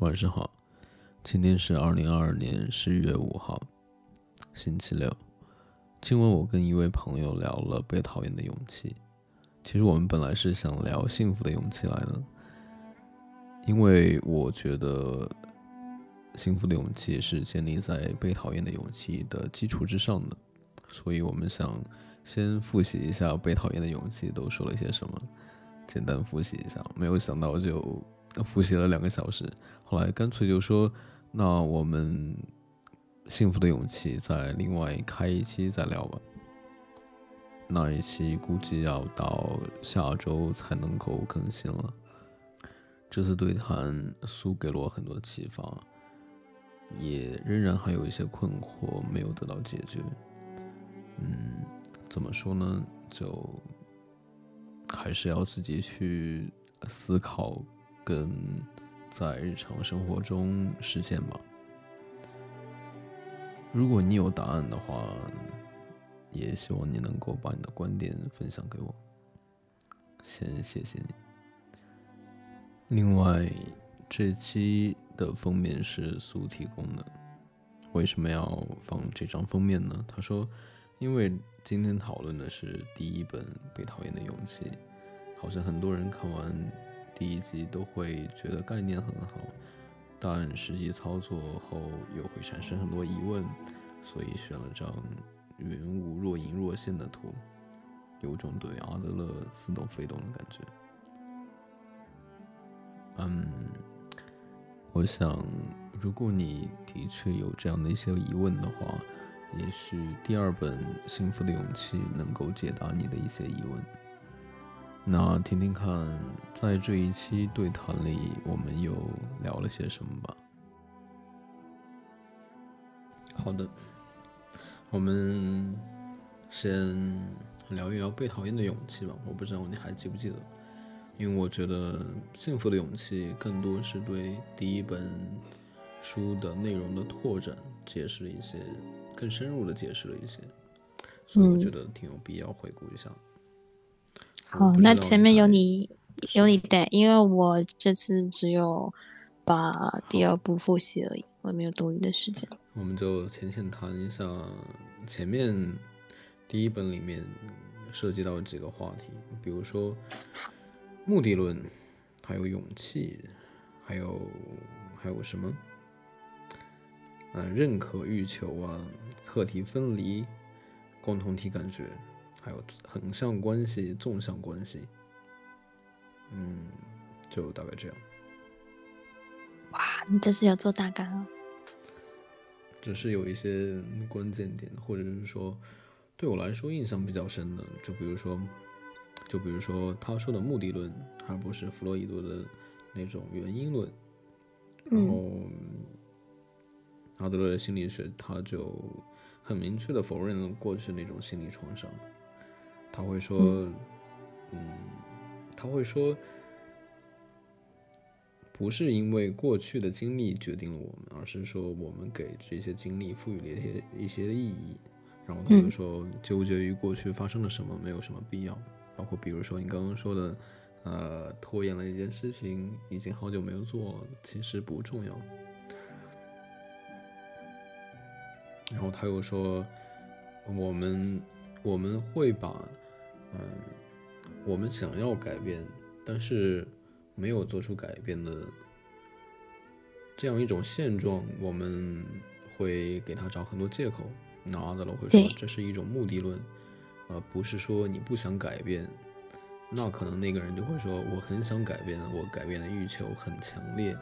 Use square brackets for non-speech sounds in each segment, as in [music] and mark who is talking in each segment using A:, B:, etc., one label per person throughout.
A: 晚上好，今天是二零二二年十一月五号，星期六。今晚我跟一位朋友聊了被讨厌的勇气。其实我们本来是想聊幸福的勇气来的，因为我觉得幸福的勇气是建立在被讨厌的勇气的基础之上的，所以我们想先复习一下被讨厌的勇气都说了些什么，简单复习一下。没有想到就。复习了两个小时，后来干脆就说：“那我们幸福的勇气再另外开一期再聊吧。”那一期估计要到下周才能够更新了。这次对谈苏给了我很多启发，也仍然还有一些困惑没有得到解决。嗯，怎么说呢？就还是要自己去思考。跟在日常生活中实现吧。如果你有答案的话，也希望你能够把你的观点分享给我。先谢谢你。另外，这期的封面是苏提供的。为什么要放这张封面呢？他说，因为今天讨论的是第一本《被讨厌的勇气》，好像很多人看完。第一集都会觉得概念很好，但实际操作后又会产生很多疑问，所以选了张云雾若隐若现的图，有种对阿德勒似懂非懂的感觉。嗯，我想，如果你的确有这样的一些疑问的话，也许第二本《幸福的勇气》能够解答你的一些疑问。那听听看，在这一期对谈里，我们又聊了些什么吧。好的，我们先聊一聊被讨厌的勇气吧。我不知道你还记不记得，因为我觉得幸福的勇气更多是对第一本书的内容的拓展，解释了一些更深入的解释了一些，所以我觉得挺有必要回顾一下。
B: 好，那前面有你有你带，因为我这次只有把第二部复习而已，我没有多余的时间。
A: 我们就浅浅谈一下前面第一本里面涉及到几个话题，比如说目的论，还有勇气，还有还有什么？嗯，认可欲求啊，课题分离，共同体感觉。还有横向关系、纵向关系，嗯，就大概这样。
B: 哇，你这次有做大纲哦？
A: 只是有一些关键点，或者是说对我来说印象比较深的，就比如说，就比如说他说的目的论，而不是弗洛伊德的那种原因论。然后阿德勒的心理学，他就很明确的否认了过去那种心理创伤。他会说，嗯，他会说，不是因为过去的经历决定了我们，而是说我们给这些经历赋予了一些一些意义。然后他就说，纠结于过去发生了什么没有什么必要。包括比如说你刚刚说的，呃，拖延了一件事情，已经好久没有做，其实不重要。然后他又说，我们我们会把。嗯，我们想要改变，但是没有做出改变的这样一种现状，我们会给他找很多借口。那阿德勒会说，这是一种目的论，而不是说你不想改变。那可能那个人就会说，我很想改变，我改变的欲求很强烈，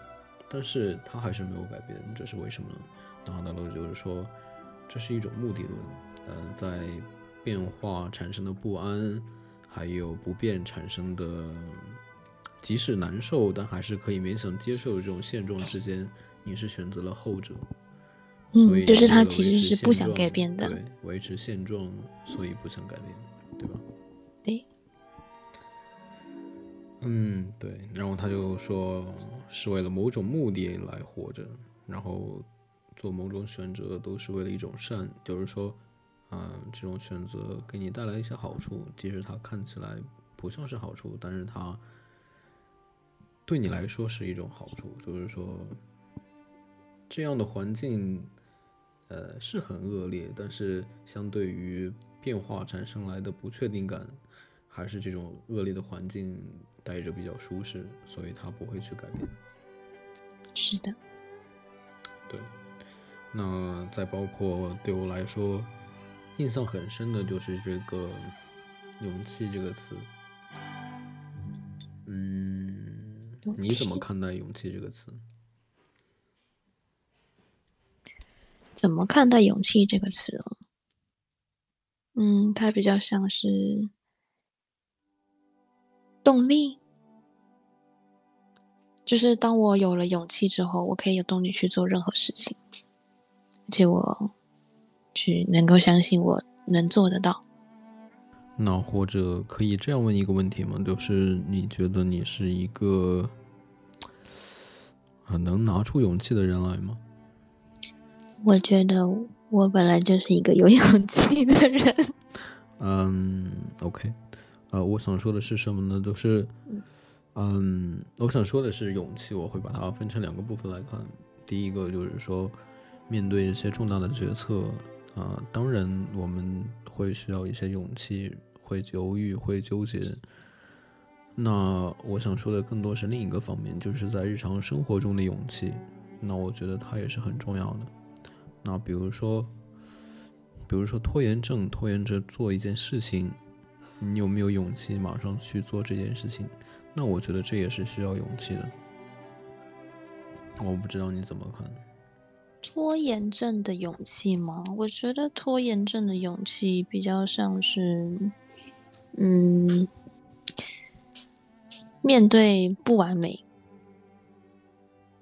A: 但是他还是没有改变，这是为什么呢？那阿德勒就是说，这是一种目的论。嗯，在。变化产生的不安，还有不便产生的，即使难受，但还是可以勉强接受的这种现状之间，你是选择了后者。
B: 嗯，就是他其实是不想改变的。
A: 对，维持现状，所以不想改变，对吧？
B: 对。
A: 嗯，对。然后他就说，是为了某种目的来活着，然后做某种选择都是为了一种善，就是说。嗯，这种选择给你带来一些好处，即使它看起来不像是好处，但是它对你来说是一种好处，就是说这样的环境，呃，是很恶劣，但是相对于变化产生来的不确定感，还是这种恶劣的环境待着比较舒适，所以他不会去改变。
B: 是的，
A: 对。那再包括对我来说，印象很深的就是这个“勇气”这个词。嗯，你怎么看待“勇气”这个词？
B: 怎么看待“勇气”这个词？嗯，它比较像是动力，就是当我有了勇气之后，我可以有动力去做任何事情。而且我去能够相信我能做得到。
A: 那或者可以这样问一个问题吗？就是你觉得你是一个啊能拿出勇气的人来吗？
B: 我觉得我本来就是一个有勇气的人。
A: 嗯，OK，呃，我想说的是什么呢？就是，嗯，我想说的是勇气，我会把它分成两个部分来看。第一个就是说。面对一些重大的决策，啊，当然我们会需要一些勇气，会犹豫，会纠结。那我想说的更多是另一个方面，就是在日常生活中的勇气。那我觉得它也是很重要的。那比如说，比如说拖延症，拖延着做一件事情，你有没有勇气马上去做这件事情？那我觉得这也是需要勇气的。我不知道你怎么看。
B: 拖延症的勇气吗？我觉得拖延症的勇气比较像是，嗯，面对不完美。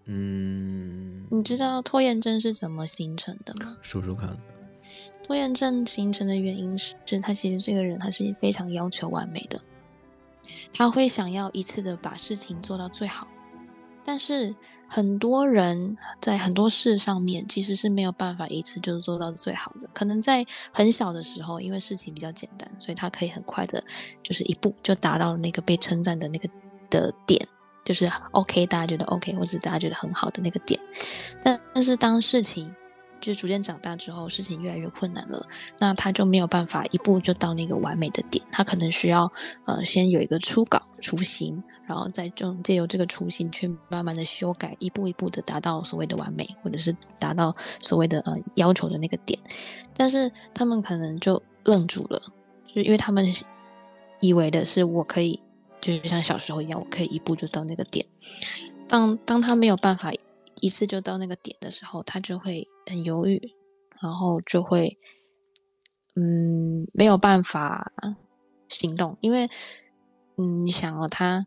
A: 嗯，
B: 你知道拖延症是怎么形成的吗？
A: 说说看。
B: 拖延症形成的原因是，他其实这个人他是非常要求完美的，他会想要一次的把事情做到最好，但是。很多人在很多事上面其实是没有办法一次就做到最好的。可能在很小的时候，因为事情比较简单，所以他可以很快的，就是一步就达到了那个被称赞的那个的点，就是 OK，大家觉得 OK，或者大家觉得很好的那个点。但但是当事情就逐渐长大之后，事情越来越困难了，那他就没有办法一步就到那个完美的点，他可能需要呃先有一个初稿雏形。然后再就借由这个雏形去慢慢的修改，一步一步的达到所谓的完美，或者是达到所谓的呃要求的那个点。但是他们可能就愣住了，就因为他们以为的是我可以，就是像小时候一样，我可以一步就到那个点。当当他没有办法一次就到那个点的时候，他就会很犹豫，然后就会嗯没有办法行动，因为嗯你想哦他。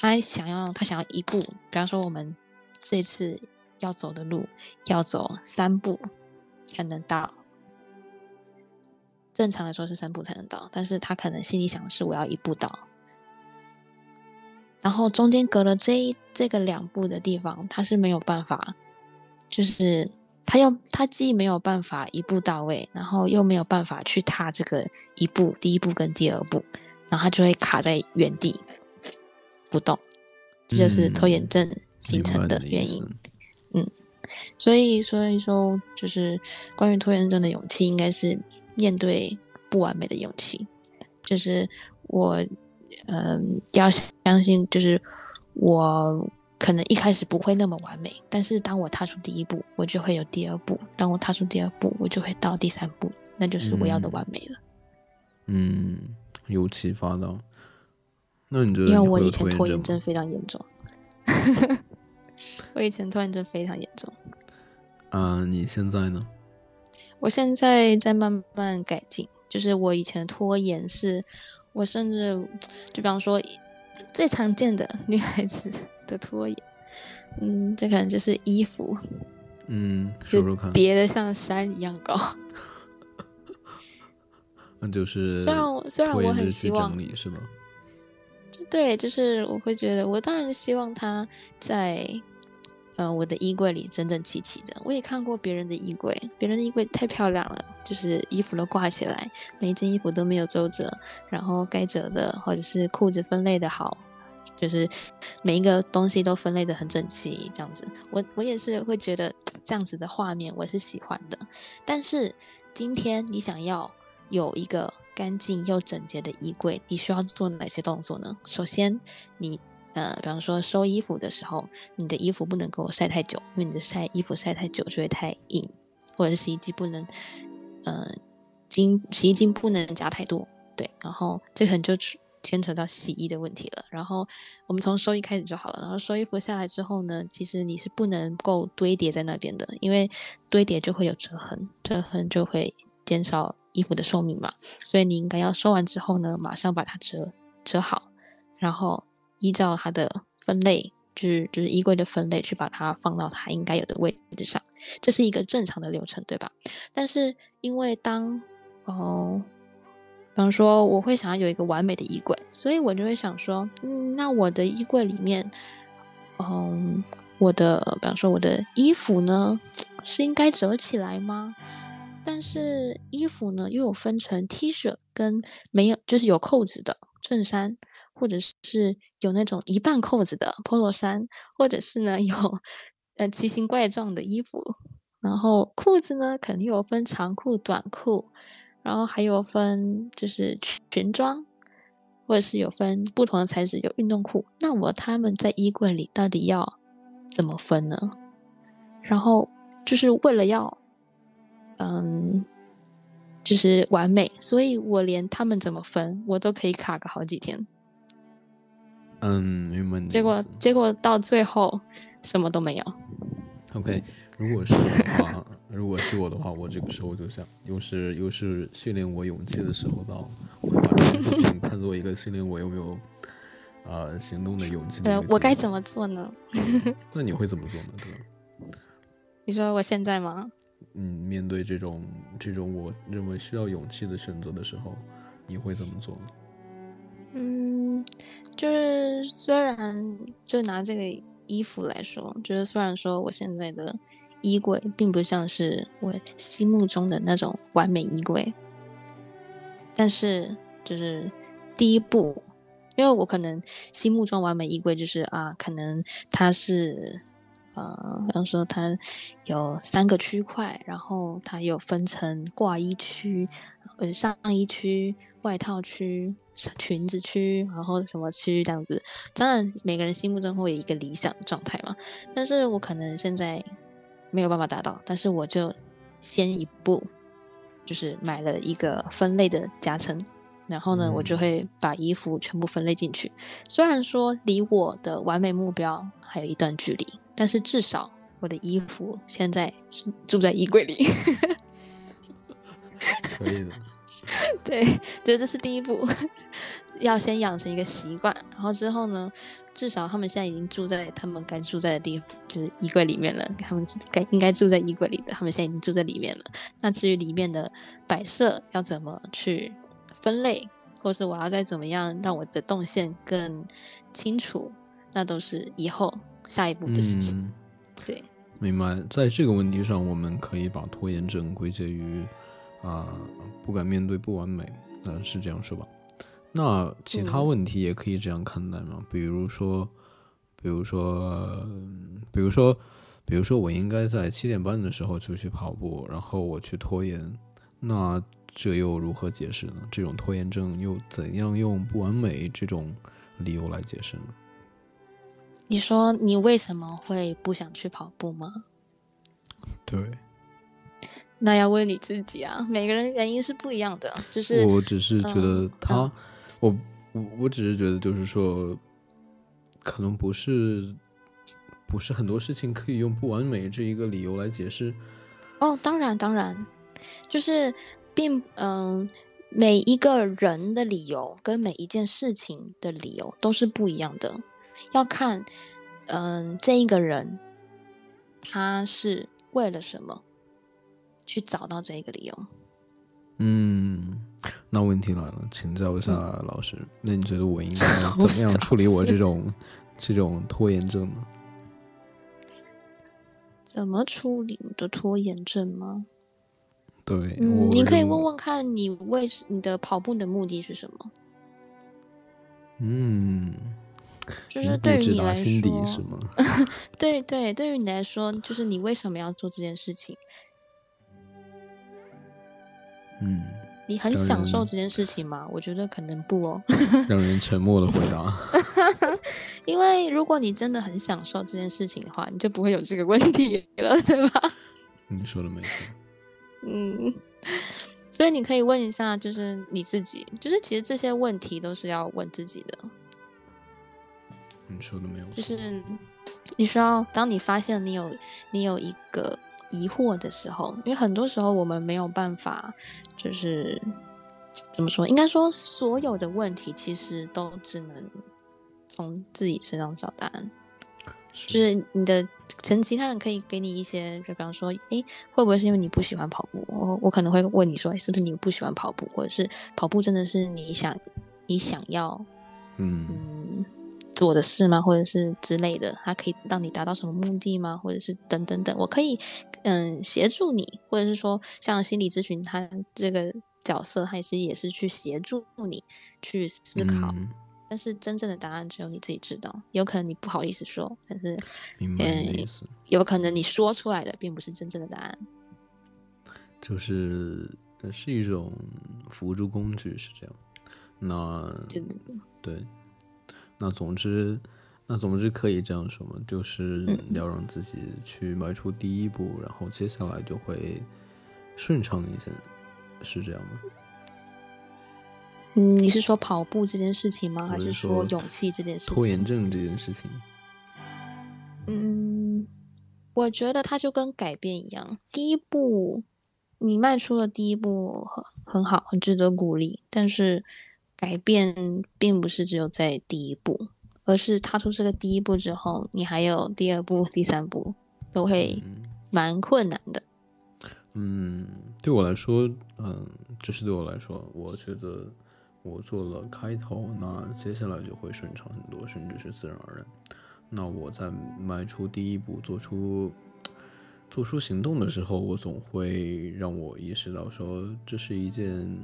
B: 他想要，他想要一步，比方说我们这次要走的路，要走三步才能到。正常来说是三步才能到，但是他可能心里想的是我要一步到。然后中间隔了这一这个两步的地方，他是没有办法，就是他又他既没有办法一步到位，然后又没有办法去踏这个一步，第一步跟第二步，然后他就会卡在原地。不动，这就是拖延症形成的原因。嗯，所以所以说，就是关于拖延症的勇气，应该是面对不完美的勇气。就是我，嗯，要相信，就是我可能一开始不会那么完美，但是当我踏出第一步，我就会有第二步；当我踏出第二步，我就会到第三步，那就是我要的完美了。
A: 嗯，有启发到。那你觉得？
B: 因为 [laughs] 我以前拖延症非常严重，我以前拖延症非常严重。
A: 啊，你现在呢？
B: 我现在在慢慢改进。就是我以前拖延是，我甚至就比方说最常见的女孩子的拖延，嗯，这可能就是衣服，
A: 嗯，说说看，
B: 叠的像山一样高。[laughs]
A: 那就是
B: 虽然虽然我很希望
A: 是吗？
B: 对，就是我会觉得，我当然希望他在，呃，我的衣柜里整整齐齐的。我也看过别人的衣柜，别人的衣柜太漂亮了，就是衣服都挂起来，每一件衣服都没有皱褶，然后该折的或者是裤子分类的好，就是每一个东西都分类的很整齐，这样子。我我也是会觉得这样子的画面我是喜欢的。但是今天你想要有一个干净又整洁的衣柜，你需要做哪些动作呢？首先，你呃，比方说收衣服的时候，你的衣服不能够晒太久，因为你的晒衣服晒太久就会太硬，或者是洗衣机不能，呃，金洗衣精不能加太多。对，然后这可能就牵扯到洗衣的问题了。然后我们从收衣开始就好了。然后收衣服下来之后呢，其实你是不能够堆叠在那边的，因为堆叠就会有折痕，折痕就会减少衣服的寿命嘛。所以你应该要收完之后呢，马上把它折折好，然后依照它的分类，就是就是衣柜的分类去把它放到它应该有的位置上。这是一个正常的流程，对吧？但是因为当哦。比方说，我会想要有一个完美的衣柜，所以我就会想说，嗯，那我的衣柜里面，嗯，我的，比方说我的衣服呢，是应该折起来吗？但是衣服呢，又有分成 T 恤跟没有，就是有扣子的衬衫，或者是有那种一半扣子的 Polo 衫，或者是呢有呃奇形怪状的衣服，然后裤子呢，肯定有分长裤、短裤。然后还有分，就是裙装，或者是有分不同的材质，有运动裤。那我他们在衣柜里到底要怎么分呢？然后就是为了要，嗯，就是完美，所以我连他们怎么分，我都可以卡个好几天。
A: 嗯，明白。
B: 结果结果到最后什么都没有。
A: OK。如果是的话，[laughs] 如果是我的话，我这个时候就想，又是又是训练我勇气的时候到，我会把这件事情看作一个训练我有没有呃行动的勇气。
B: 呃，我该怎么做呢？[laughs]
A: 那你会怎么做呢？哥？
B: 你说我现在吗？
A: 嗯，面对这种这种我认为需要勇气的选择的时候，你会怎么做呢？
B: 嗯，就是虽然就拿这个衣服来说，就是虽然说我现在的。衣柜并不像是我心目中的那种完美衣柜，但是就是第一步，因为我可能心目中完美衣柜就是啊，可能它是呃，比方说它有三个区块，然后它有分成挂衣区、呃上衣区、外套区、裙子区，然后什么区这样子。当然，每个人心目中会有一个理想状态嘛，但是我可能现在。没有办法达到，但是我就先一步，就是买了一个分类的夹层，然后呢，我就会把衣服全部分类进去。虽然说离我的完美目标还有一段距离，但是至少我的衣服现在是住在衣柜里。[laughs]
A: 可以的。[laughs]
B: 对，觉得这是第一步，[laughs] 要先养成一个习惯，然后之后呢？至少他们现在已经住在他们该住在的地方，就是衣柜里面了。他们该应该住在衣柜里的，他们现在已经住在里面了。那至于里面的摆设要怎么去分类，或是我要再怎么样让我的动线更清楚，那都是以后下一步的事情。对，
A: 明白。在这个问题上，我们可以把拖延症归结于啊不敢面对不完美，嗯，是这样说吧？那其他问题也可以这样看待吗？比如说，比如说，比如说，比如说，我应该在七点半的时候就去跑步，然后我去拖延，那这又如何解释呢？这种拖延症又怎样用不完美这种理由来解释呢？
B: 你说你为什么会不想去跑步吗？
A: 对，
B: 那要问你自己啊。每个人原因是不一样的，就是
A: 我只是觉得他。我我我只是觉得，就是说，可能不是不是很多事情可以用不完美这一个理由来解释。
B: 哦，当然当然，就是并嗯，每一个人的理由跟每一件事情的理由都是不一样的，要看嗯这一个人他是为了什么去找到这一个理由。
A: 嗯。那问题来了，请教一下老师，那你觉得我应该怎么样处理我这种 [laughs] 这种拖延症呢？
B: 怎么处理你的拖延症吗？
A: 对，
B: 嗯，你可以问问看你为你的跑步的目的是什么？
A: 嗯，
B: 就是对于你来说，
A: 是吗？[laughs]
B: 对对，对于你来说，就是你为什么要做这件事情？
A: 嗯，
B: 你很享受这件事情吗？我觉得可能不哦，[laughs]
A: 让人沉默的回答。[laughs]
B: 因为如果你真的很享受这件事情的话，你就不会有这个问题了，[laughs] 对吧？
A: 你说的没错。
B: 嗯，所以你可以问一下，就是你自己，就是其实这些问题都是要问自己的，
A: 你说的没有错。
B: 就是你需要，当你发现你有你有一个疑惑的时候，因为很多时候我们没有办法，就是怎么说？应该说，所有的问题其实都只能从自己身上找答案。就是你的，可能其他人可以给你一些，就比方说，诶，会不会是因为你不喜欢跑步？我我可能会问你说，诶，是不是你不喜欢跑步，或者是跑步真的是你想你想要
A: 嗯
B: 嗯做的事吗？或者是之类的，它可以让你达到什么目的吗？或者是等等等，我可以嗯协助你，或者是说像心理咨询，他这个角色，他其实也是去协助你去思考。
A: 嗯
B: 但是真正的答案只有你自己知道，有可能你不好意思说，但是
A: 明白你的意思，
B: 有可能你说出来的并不是真正的答案。
A: 就是呃是一种辅助工具，是这样。那对，那总之，那总之可以这样说嘛，就是
B: 嗯
A: 要让自己去迈出第一步，然后接下来就会顺畅一些，是这样吗？
B: 嗯，你是说跑步这件事情吗？
A: 我
B: 还是
A: 是说
B: 勇气这件事
A: 拖延？症这件事情，
B: 嗯，我觉得它就跟改变一样，第一步你迈出了第一步很很好，很值得鼓励。但是改变并不是只有在第一步，而是踏出这个第一步之后，你还有第二步、第三步，都会蛮困难的。
A: 嗯，对我来说，嗯，这是对我来说，我觉得我做了开头，那接下来就会顺畅很多，甚至是自然而然。那我在迈出第一步，做出做出行动的时候，我总会让我意识到说，这是一件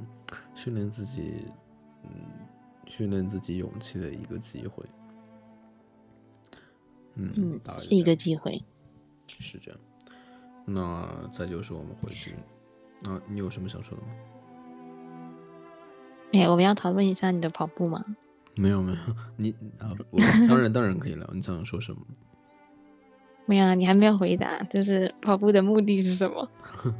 A: 训练自己，嗯，训练自己勇气的一个机会。嗯，
B: 是一个机会。
A: 是这样。那再就是我们回去，那你有什么想说的吗？
B: 哎，我们要讨论一下你的跑步吗？
A: 没有没有，你啊，我 [laughs] 当然当然可以聊。你想说什么？
B: 没有啊，你还没有回答，就是跑步的目的是什么？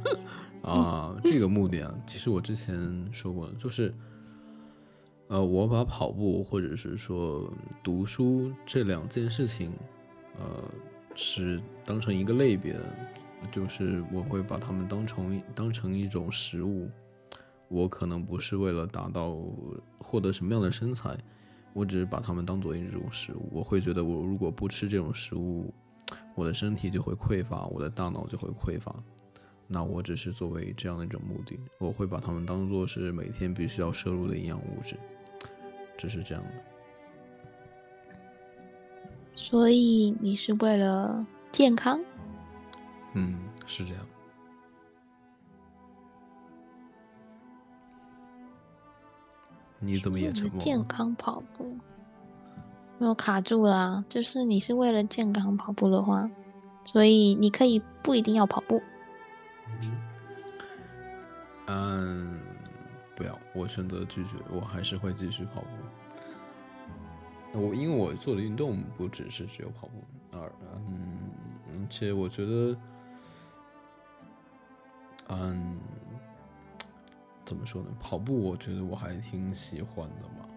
B: [laughs]
A: 啊，这个目的啊，其实我之前说过了，就是，呃，我把跑步或者是说读书这两件事情，呃，是当成一个类别的，就是我会把它们当成当成一种食物。我可能不是为了达到获得什么样的身材，我只是把它们当做一种食物。我会觉得，我如果不吃这种食物，我的身体就会匮乏，我的大脑就会匮乏。那我只是作为这样的一种目的，我会把它们当做是每天必须要摄入的营养物质，只是这样的。
B: 所以你是为了健康？
A: 嗯，是这样。你怎么也
B: 是为了
A: 沉默了？
B: 健康跑步？没有卡住啦、就是你是为了健康跑步的话，所以你可以不一定要跑步。
A: 嗯，不要，我选择拒绝，我还是会继续跑步。我因为我做的运动不只是只有跑步，而嗯，而且我觉得，嗯，怎么说呢？跑步我觉得我还挺喜欢的嘛。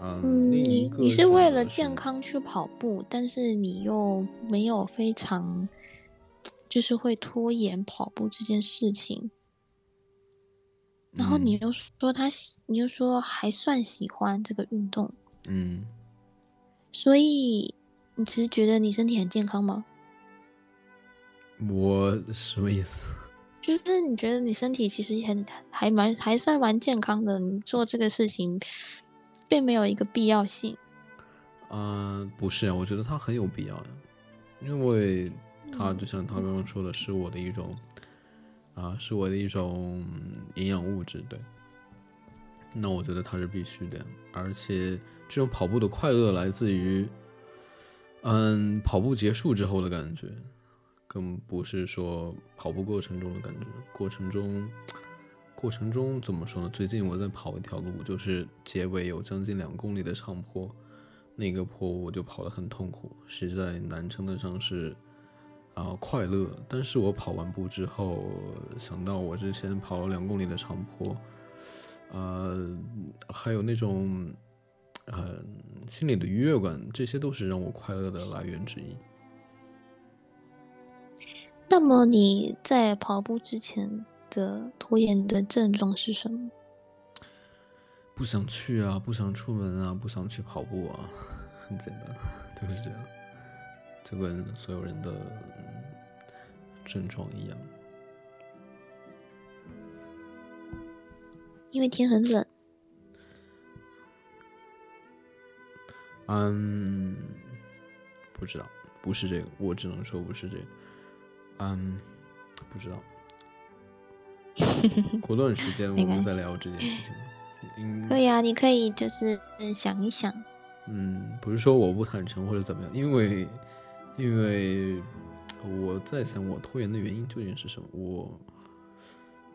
A: 嗯，
B: 你你是为了健康去跑步，但是你又没有非常，就是会拖延跑步这件事情。然后你
A: 嗯
B: 又说他喜，你又说还算喜欢这个运动，
A: 嗯，
B: 所以你只是觉得你身体很健康吗？
A: 我什么意思？[laughs]
B: 就是你觉得你身体其实很还蛮还算蛮健康的，你做这个事情并没有一个必要性。
A: 啊，不是啊，我觉得它很有必要呀，因为它就像他刚刚说的，是我的一种啊，是我的一种营养物质，对。那我觉得它是必须的，而且这种跑步的快乐来自于，嗯，跑步结束之后的感觉，更不是说跑步过程中的感觉。过程中，过程中怎么说呢？最近我在跑一条路，就是结尾有将近两公里的长坡，那个坡我就跑得很痛苦，实在难称得上是啊快乐。但是我跑完步之后，想到我之前跑了两公里的长坡。呃，还有那种，呃，心里的愉悦感，这些都是让我快乐的来源之一。
B: 那么你在跑步之前的拖延的症状是什么？
A: 不想去啊，不想出门啊，不想去跑步啊，很简单，[laughs] 就是这样，就跟所有人的症状一样。
B: 因为天很冷。
A: 嗯，不知道，不是这个，我只能说不是这个。嗯，不知道。[laughs] 过段时间我们再聊这件事情。
B: 嗯，可以啊，你可以就是想一想。
A: 嗯，不是说我不坦诚或者怎么样，因为因为我在想我拖延的原因究竟是什么，我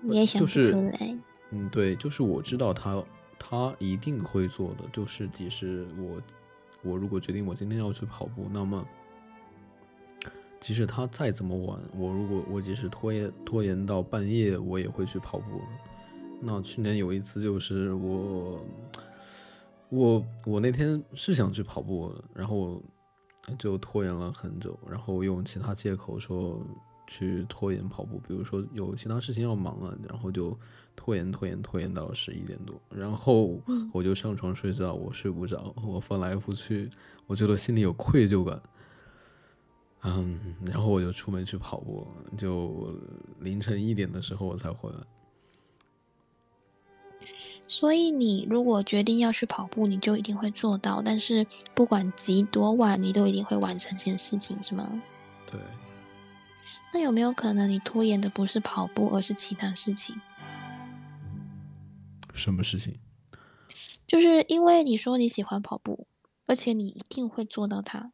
B: 你也想不出来。
A: 嗯，对，就是我知道他，他一定会做的。就是即使我，我如果决定我今天要去跑步，那么，即使他再怎么晚，我如果我即使拖延拖延到半夜，我也会去跑步。那去年有一次，就是我，我我那天是想去跑步，然后就拖延了很久，然后用其他借口说去拖延跑步，比如说有其他事情要忙了，然后就。拖延拖延拖延到十一点多，然后我就上床睡觉，我睡不着，我翻来覆去，我觉得心里有愧疚感，嗯，然后我就出门去跑步，就凌晨一点的时候我才回来。
B: 所以你如果决定要去跑步，你就一定会做到，但是不管几多晚，你都一定会完成这件事情，是吗？
A: 对。
B: 那有没有可能你拖延的不是跑步，而是其他事情？
A: 什么事情？
B: 就是因为你说你喜欢跑步，而且你一定会做到它，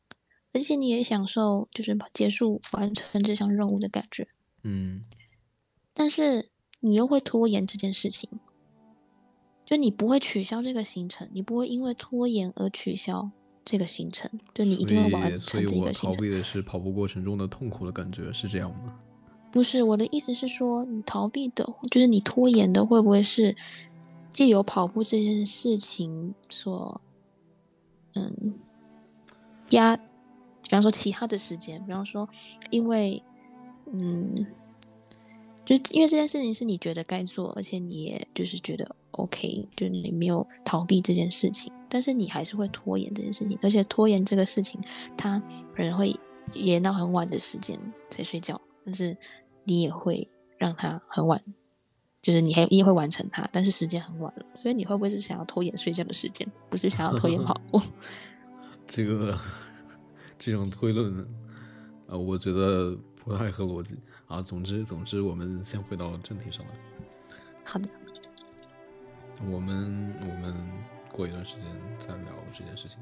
B: 而且你也享受就是结束完成这项任务的感觉。
A: 嗯。
B: 但是你又会拖延这件事情，就你不会取消这个行程，你不会因为拖延而取消这个行程，就你一定会完成这个行程。
A: 逃避的是跑步过程中的痛苦的感觉，是这样吗？
B: 不是，我的意思是说，你逃避的，就是你拖延的，会不会是？借由跑步这件事情所，嗯，压，比方说其他的时间，比方说，因为，嗯，就因为这件事情是你觉得该做，而且你也就是觉得 OK，就是你没有逃避这件事情，但是你还是会拖延这件事情，而且拖延这个事情，它可能会延到很晚的时间才睡觉，但是你也会让它很晚。就是你还一定会完成它，但是时间很晚了，所以你会不会是想要拖延睡觉的时间，不是想要拖延跑步？[laughs]
A: 这个这种推论，呃，我觉得不太合逻辑啊。总之，总之，我们先回到正题上来。
B: 好的。
A: 我们我们过一段时间再聊这件事情。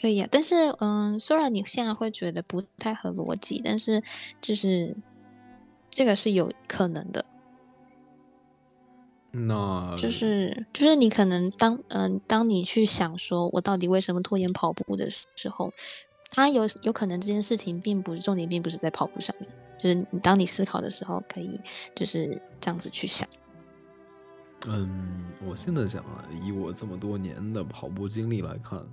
B: 可以啊，但是嗯，虽然你现在会觉得不太合逻辑，但是就是这个是有可能的。
A: 那
B: 就是就是你可能当嗯，当你去想说我到底为什么拖延跑步的时候，他有有可能这件事情并不是重点，并不是在跑步上面。就是你当你思考的时候，可以就是这样子去想。
A: 嗯，我现在想啊，以我这么多年的跑步经历来看，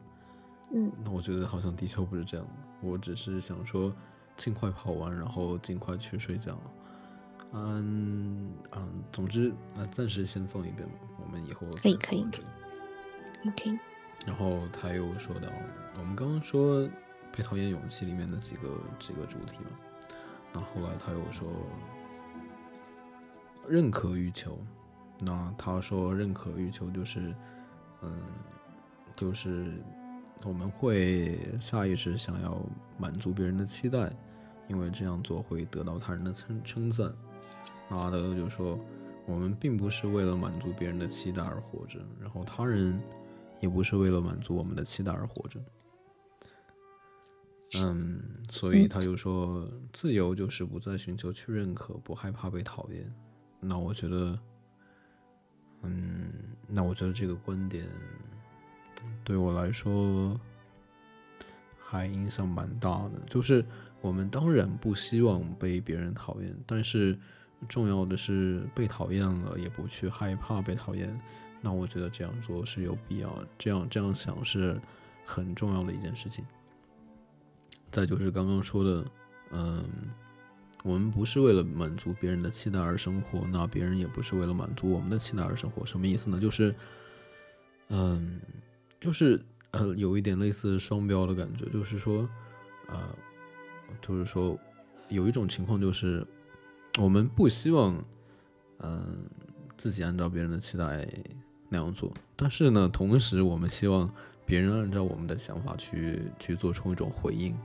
B: 嗯，
A: 那我觉得好像的确不是这样。我只是想说，尽快跑完，然后尽快去睡觉。嗯嗯，总之，那暂时先放一边吧。我们以后
B: 可以可以，OK。
A: 然后他又说到，我们刚刚说《被讨厌勇气》里面的几个几个主题嘛。那后来他又说，认可欲求。那他说，认可欲求就是，嗯，就是我们会下意识想要满足别人的期待。因为这样做会得到他人的称称赞，然后他就说：“我们并不是为了满足别人的期待而活着，然后他人也不是为了满足我们的期待而活着。嗯，所以他就说，自由就是不再寻求去认可，不害怕被讨厌。那我觉得，嗯，那我觉得这个观点对我来说还影响蛮大的。就是我们当然不希望被别人讨厌，但是重要的是被讨厌了也不去害怕被讨厌。那我觉得这样做是有必要，这样这样想是很重要的一件事情。再就是刚刚说的，嗯，我们不是为了满足别人的期待而生活，那别人也不是为了满足我们的期待而生活。什么意思呢？就是，嗯，就是呃，有一点类似双标的感觉，就是说，呃，就是说，有一种情况就是，我们不希望，嗯，自己按照别人的期待那样做，但是呢，同时我们希望别人按照我们的想法去去做出一种回应。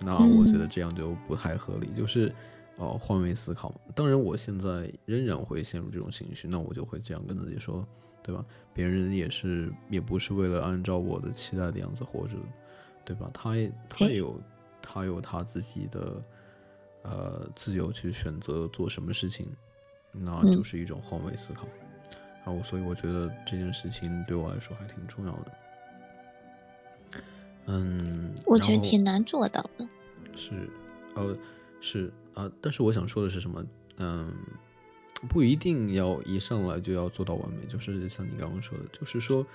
A: 那我觉得这样就不太合理，就是，哦，换位思考。当然，我现在仍然会陷入这种情绪，那我就会这样跟自己说，对吧？别人也是，也不是为了按照我的期待的样子活着，对吧？他他有他有他自己的，呃，自由去选择做什么事情，那就是一种换位思考。啊，我，所以我觉得这件事情对我来说还挺重要的。嗯，
B: 我觉得挺难做到的。
A: 是，呃，是啊，但是我想说的是什么？嗯，不一定要一上来就要做到完美，就是像你刚刚说的，就是说，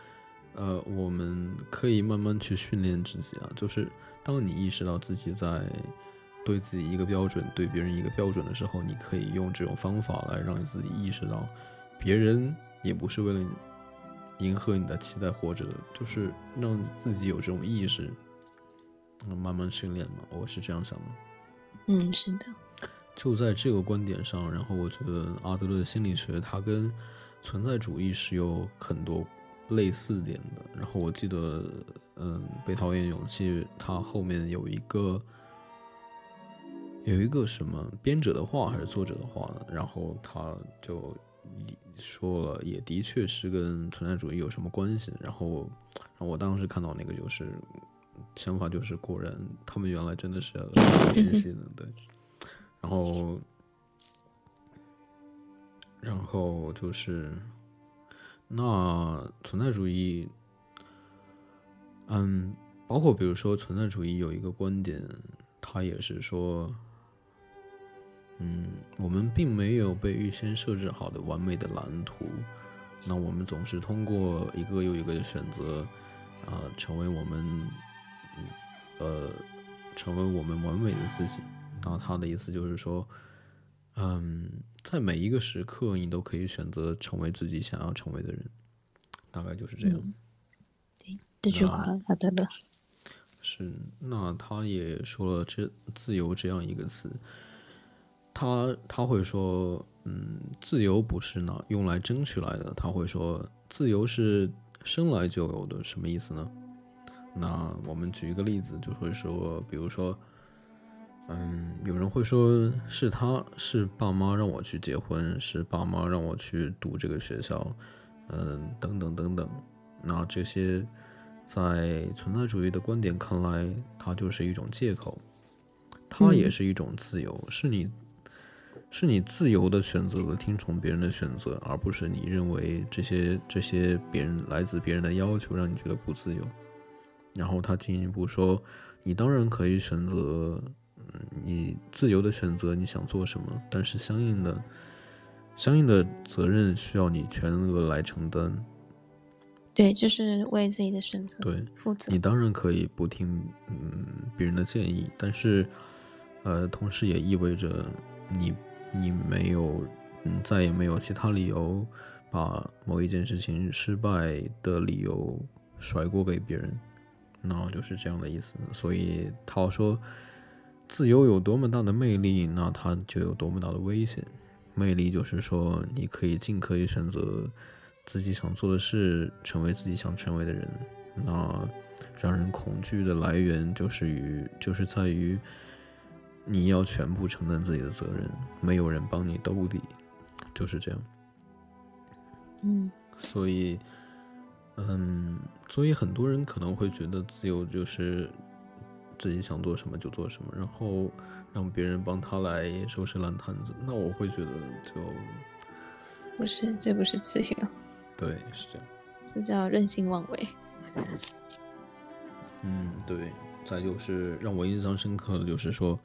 A: 呃，我们可以慢慢去训练自己啊。就是当你意识到自己在对自己一个标准，对别人一个标准的时候，你可以用这种方法来让你自己意识到，别人也不是为了。迎合你的期待，活着的，就是让自己有这种意识，慢慢训练嘛。我是这样想的。
B: 嗯，是的。
A: 就在这个观点上，然后我觉得阿德勒心理学它跟存在主义是有很多类似点的。然后我记得，嗯，被讨厌勇气，它后面有一个有一个什么编者的话还是作者的话，然后他就。说了，也的确是跟存在主义有什么关系。然后，然后我当时看到那个，就是想法就是，果然他们原来真的是联系的，对。然后，然后就是，那存在主义，嗯，包括比如说存在主义有一个观点，他也是说。嗯，我们并没有被预先设置好的完美的蓝图，那我们总是通过一个又一个的选择，啊，成为我们，呃，成为我们完美的自己。那他的意思就是说，嗯，在每一个时刻，你都可以选择成为自己想要成为的人，大概就是这样。
B: 对，这句话好的了。
A: 是，那他也说了这自由这样一个词。他他会说，嗯，自由不是拿用来争取来的。他会说，自由是生来就有的。什么意思呢？那我们举一个例子，就会说，比如说，嗯，有人会说是他是爸妈让我去结婚，是爸妈让我去读这个学校，嗯，等等等等。那这些在存在主义的观点看来，它就是一种借口，它也是一种自由，是你。是你自由的选择了听从别人的选择，而不是你认为这些这些别人来自别人的要求让你觉得不自由。然后他进一步说，你当然可以选择，你自由的选择你想做什么，但是相应的相应的责任需要你全额来承担。
B: 对，就是为自己的选择
A: 对
B: 负责。
A: 你当然可以不听嗯别人的建议，但是呃，同时也意味着你。你没有，嗯，再也没有其他理由把某一件事情失败的理由甩锅给别人，那就是这样的意思。所以他说，自由有多么大的魅力，那它就有多么大的危险。魅力就是说，你可以尽可以选择自己想做的事，成为自己想成为的人。那让人恐惧的来源就是于，就是在于。你要全部承担自己的责任，没有人帮你兜底，就是这样。
B: 嗯
A: 所以，嗯，所以很多人可能会觉得自由就是自己想做什么就做什么，然后让别人帮他来收拾烂摊子。那我会觉得就
B: 不是，这不是自由，
A: 对，是这样。
B: 这叫任性妄为。
A: 嗯，对。再就是让我印象深刻的就是说，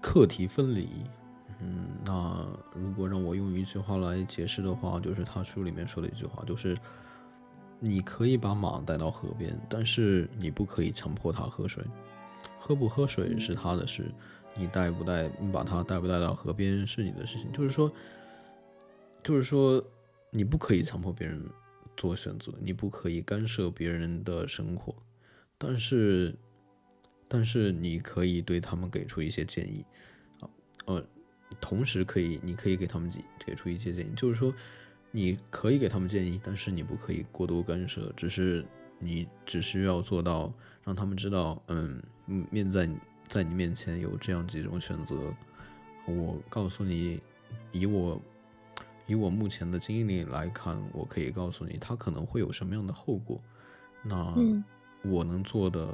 A: 课题分离。嗯，那如果让我用一句话来解释的话，就是他书里面说的一句话，就是你可以把马带到河边，但是你不可以强迫它喝水。喝不喝水是他的事，你带不带，你把他带不带到河边是你的事情。就是说，就是说，你不可以强迫别人做选择，你不可以干涉别人的生活，但是，但是你可以对他们给出一些建议，啊，呃，同时可以，你可以给他们给给出一些建议，就是说，你可以给他们建议，但是你不可以过多干涉，只是你只需要做到让他们知道，嗯，嗯面在你在你面前有这样几种选择，我告诉你，以我。以我目前的经历来看，我可以告诉你，他可能会有什么样的后果。那
B: 嗯
A: 我能做的，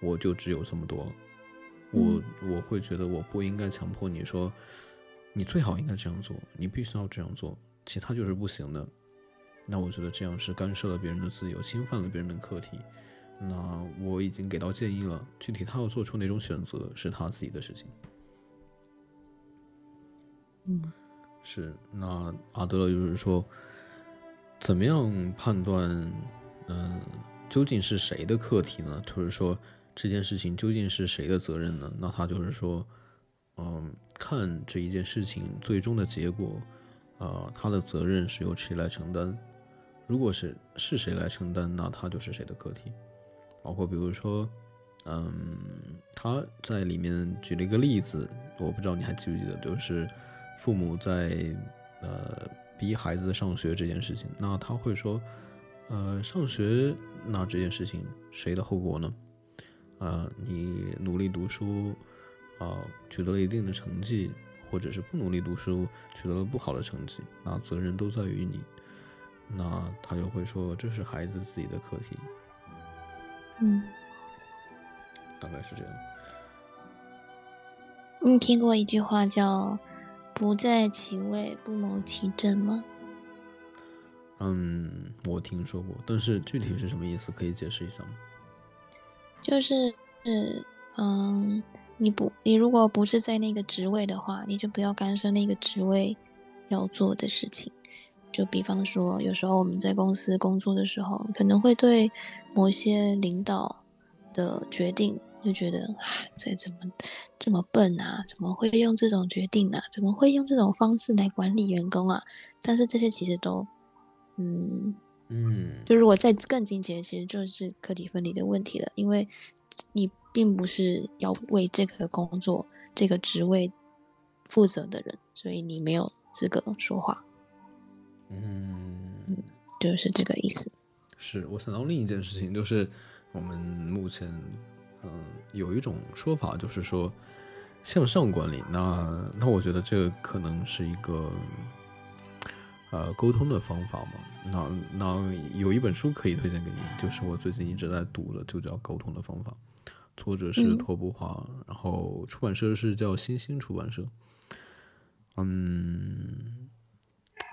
A: 我就只有这么多。我我会觉得我不应该强迫你说，你最好应该这样做，你必须要这样做，其他就是不行的。那我觉得这样是干涉了别人的自由，侵犯了别人的课题。那我已经给到建议了，具体他要做出哪种选择是他自己的事情。
B: 嗯
A: 是，那阿德勒就是说，怎么样判断，嗯、究竟是谁的课题呢？就是说这件事情究竟是谁的责任呢？那他就是说，嗯，看这一件事情最终的结果，呃，他的责任是由谁来承担？如果是是谁来承担，那他就是谁的课题。包括比如说，嗯，他在里面举了一个例子，我不知道你还记不记得，就是父母在呃逼孩子上学这件事情，那他会说，呃，上学那这件事情谁的后果呢？呃，你努力读书，啊、取得了一定的成绩，或者是不努力读书，取得了不好的成绩，那责任都在于你。那他就会说，这是孩子自己的课题，
B: 嗯，
A: 大概是这样。
B: 你听过一句话叫“不在其位，不谋其政”吗？
A: 嗯，我听说过，但是具体是什么意思？可以解释一下吗？
B: 就是，嗯，你不，你如果不是在那个职位的话，你就不要干涉那个职位要做的事情。就比方说，有时候我们在公司工作的时候，可能会对某些领导的决定就觉得，啊这怎么这么笨啊？怎么会用这种决定啊？怎么会用这种方式来管理员工啊？但是这些其实都，嗯，
A: 嗯
B: 就如果再更进阶，其实就是课题分离的问题了，因为你并不是要为这个工作、这个职位负责的人，所以你没有资格说话，
A: 嗯，
B: 就是这个意思。
A: 是我想到另一件事情，就是我们目前，嗯、有一种说法，就是说向上管理。那那我觉得这个可能是一个呃沟通的方法嘛。那那有一本书可以推荐给你，就是我最近一直在读的，就叫《沟通的方法》，作者是
B: 嗯
A: 托布华，然后出版社是叫新兴出版社。嗯，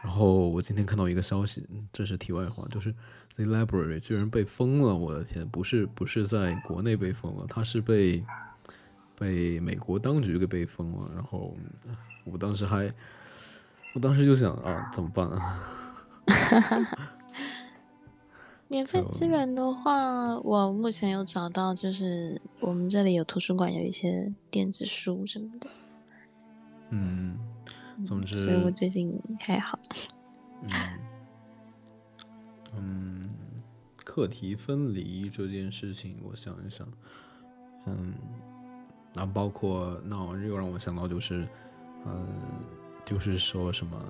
A: 然后我今天看到一个消息，这是题外话，就是 The Library 居然被封了！我的天，不是不是在国内被封了，它是被被美国当局给被封了。然后嗯我当时还，我当时就想啊，怎么办啊？[laughs]
B: 免费资源的话，我目前有找到，就是我们这里有图书馆有一些电子书什么的，
A: 嗯，总之，
B: 所以我最近还好。
A: 嗯嗯，课题分离这件事情，我想一想，嗯，那包括那又让我想到就是，嗯，就是说什么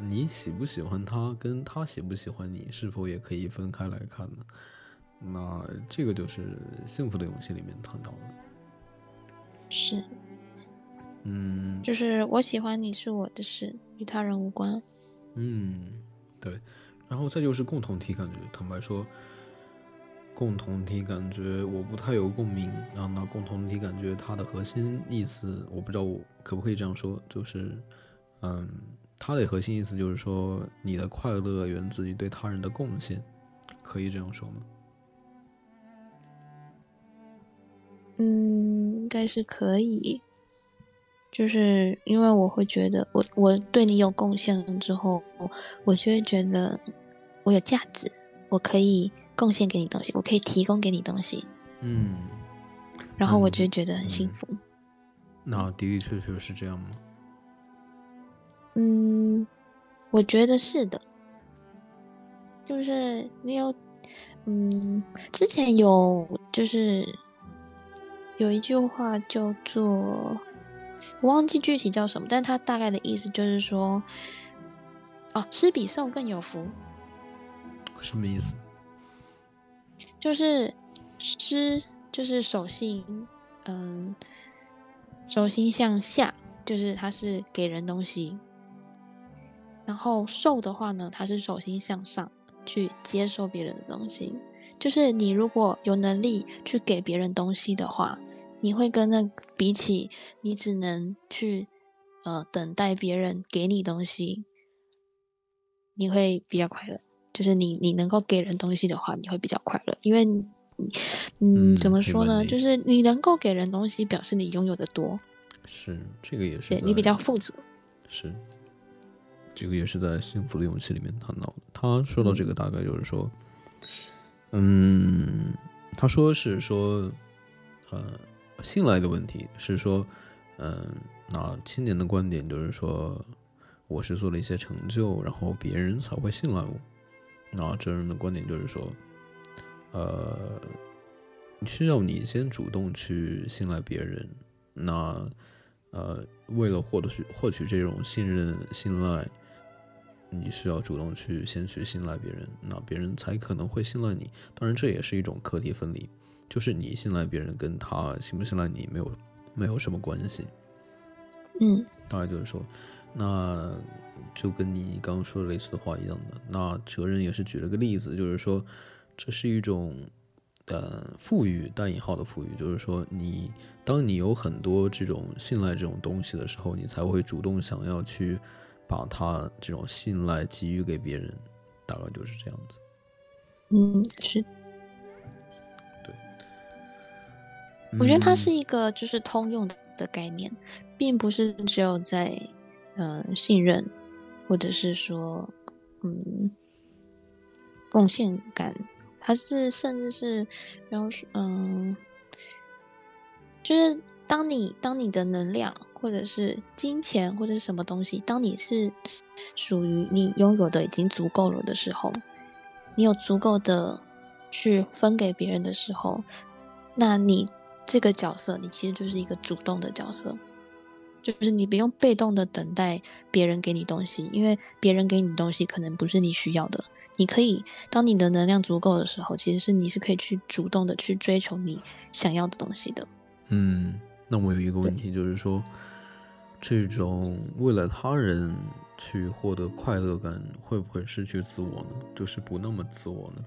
A: 你喜不喜欢他，跟他喜不喜欢你，是否也可以分开来看呢？那这个就是《幸福的勇气》里面谈到的，
B: 是，
A: 嗯
B: 就是我喜欢你是我的事，与他人无关。
A: 嗯，对。然后再就是共同体感觉，坦白说，共同体感觉我不太有共鸣。然后呢共同体感觉它的核心意思，我不知道我可不可以这样说，就是，嗯，它的核心意思就是说，你的快乐源自于对他人的贡献，可以这样说吗？
B: 嗯，应该是可以。就是因为我会觉得我我对你有贡献了之后，我就会觉得我有价值，我可以贡献给你东西，我可以提供给你东西，
A: 嗯，
B: 然后我
A: 嗯
B: 就会觉得很幸
A: 嗯
B: 福。
A: 那的的确确是这样吗？
B: 嗯，我觉得是的，就是你有，嗯，之前有就是有一句话叫做，我忘记具体叫什么，但他大概的意思就是说，哦，施比受更有福，
A: 什么意思？
B: 就是施就是手心，嗯，手心向下，就是它是给人东西。然后受的话呢，它是手心向上去接受别人的东西。就是你如果有能力去给别人东西的话，你会跟那比起你只能去呃等待别人给你东西，你会比较快乐。就是你你能够给人东西的话，你会比较快乐，因为嗯
A: 嗯
B: 怎么说呢？就是你能够给人东西，表示你拥有的多，
A: 是这个也是
B: 对你比较富足。
A: 是，这个也是在《幸福的勇气》里面谈到的。他说到这个，大概就是说，嗯，他说是说，呃，信赖的问题是说，嗯、那青年的观点就是说，我是做了一些成就，然后别人才会信赖我。那哲人的观点就是说，呃，需要你先主动去信赖别人，那呃，为了获得去获取这种信任、信赖，你需要主动去先去信赖别人，那别人才可能会信赖你。当然，这也是一种课题分离，就是你信赖别人跟他信不信赖你没有没有什么关系。
B: 嗯
A: 大概就是说，那就跟你刚刚说的类似的话一样的。那哲人也是举了个例子，就是说，这是一种呃富裕带引号的富裕，就是说你当你有很多这种信赖这种东西的时候，你才会主动想要去把它这种信赖给予给别人，大概就是这样子。
B: 嗯，是，我觉得它是
A: 嗯
B: 一个就是通用的的概念，并不是只有在嗯、呃信任，或者是说嗯贡献感，还是甚至是比方说嗯，就是当你当你的能量或者是金钱或者是什么东西，当你是属于你拥有的已经足够了的时候，你有足够的去分给别人的时候，那你这个角色，你其实就是一个主动的角色，就是你不用被动的等待别人给你东西，因为别人给你东西可能不是你需要的。你可以，当你的能量足够的时候，其实是你是可以去主动的去追求你想要的东西的。
A: 嗯，那我有一个问题，就是说，这种为了他人去获得快乐感，会不会失去自我呢？就是不那么自我呢？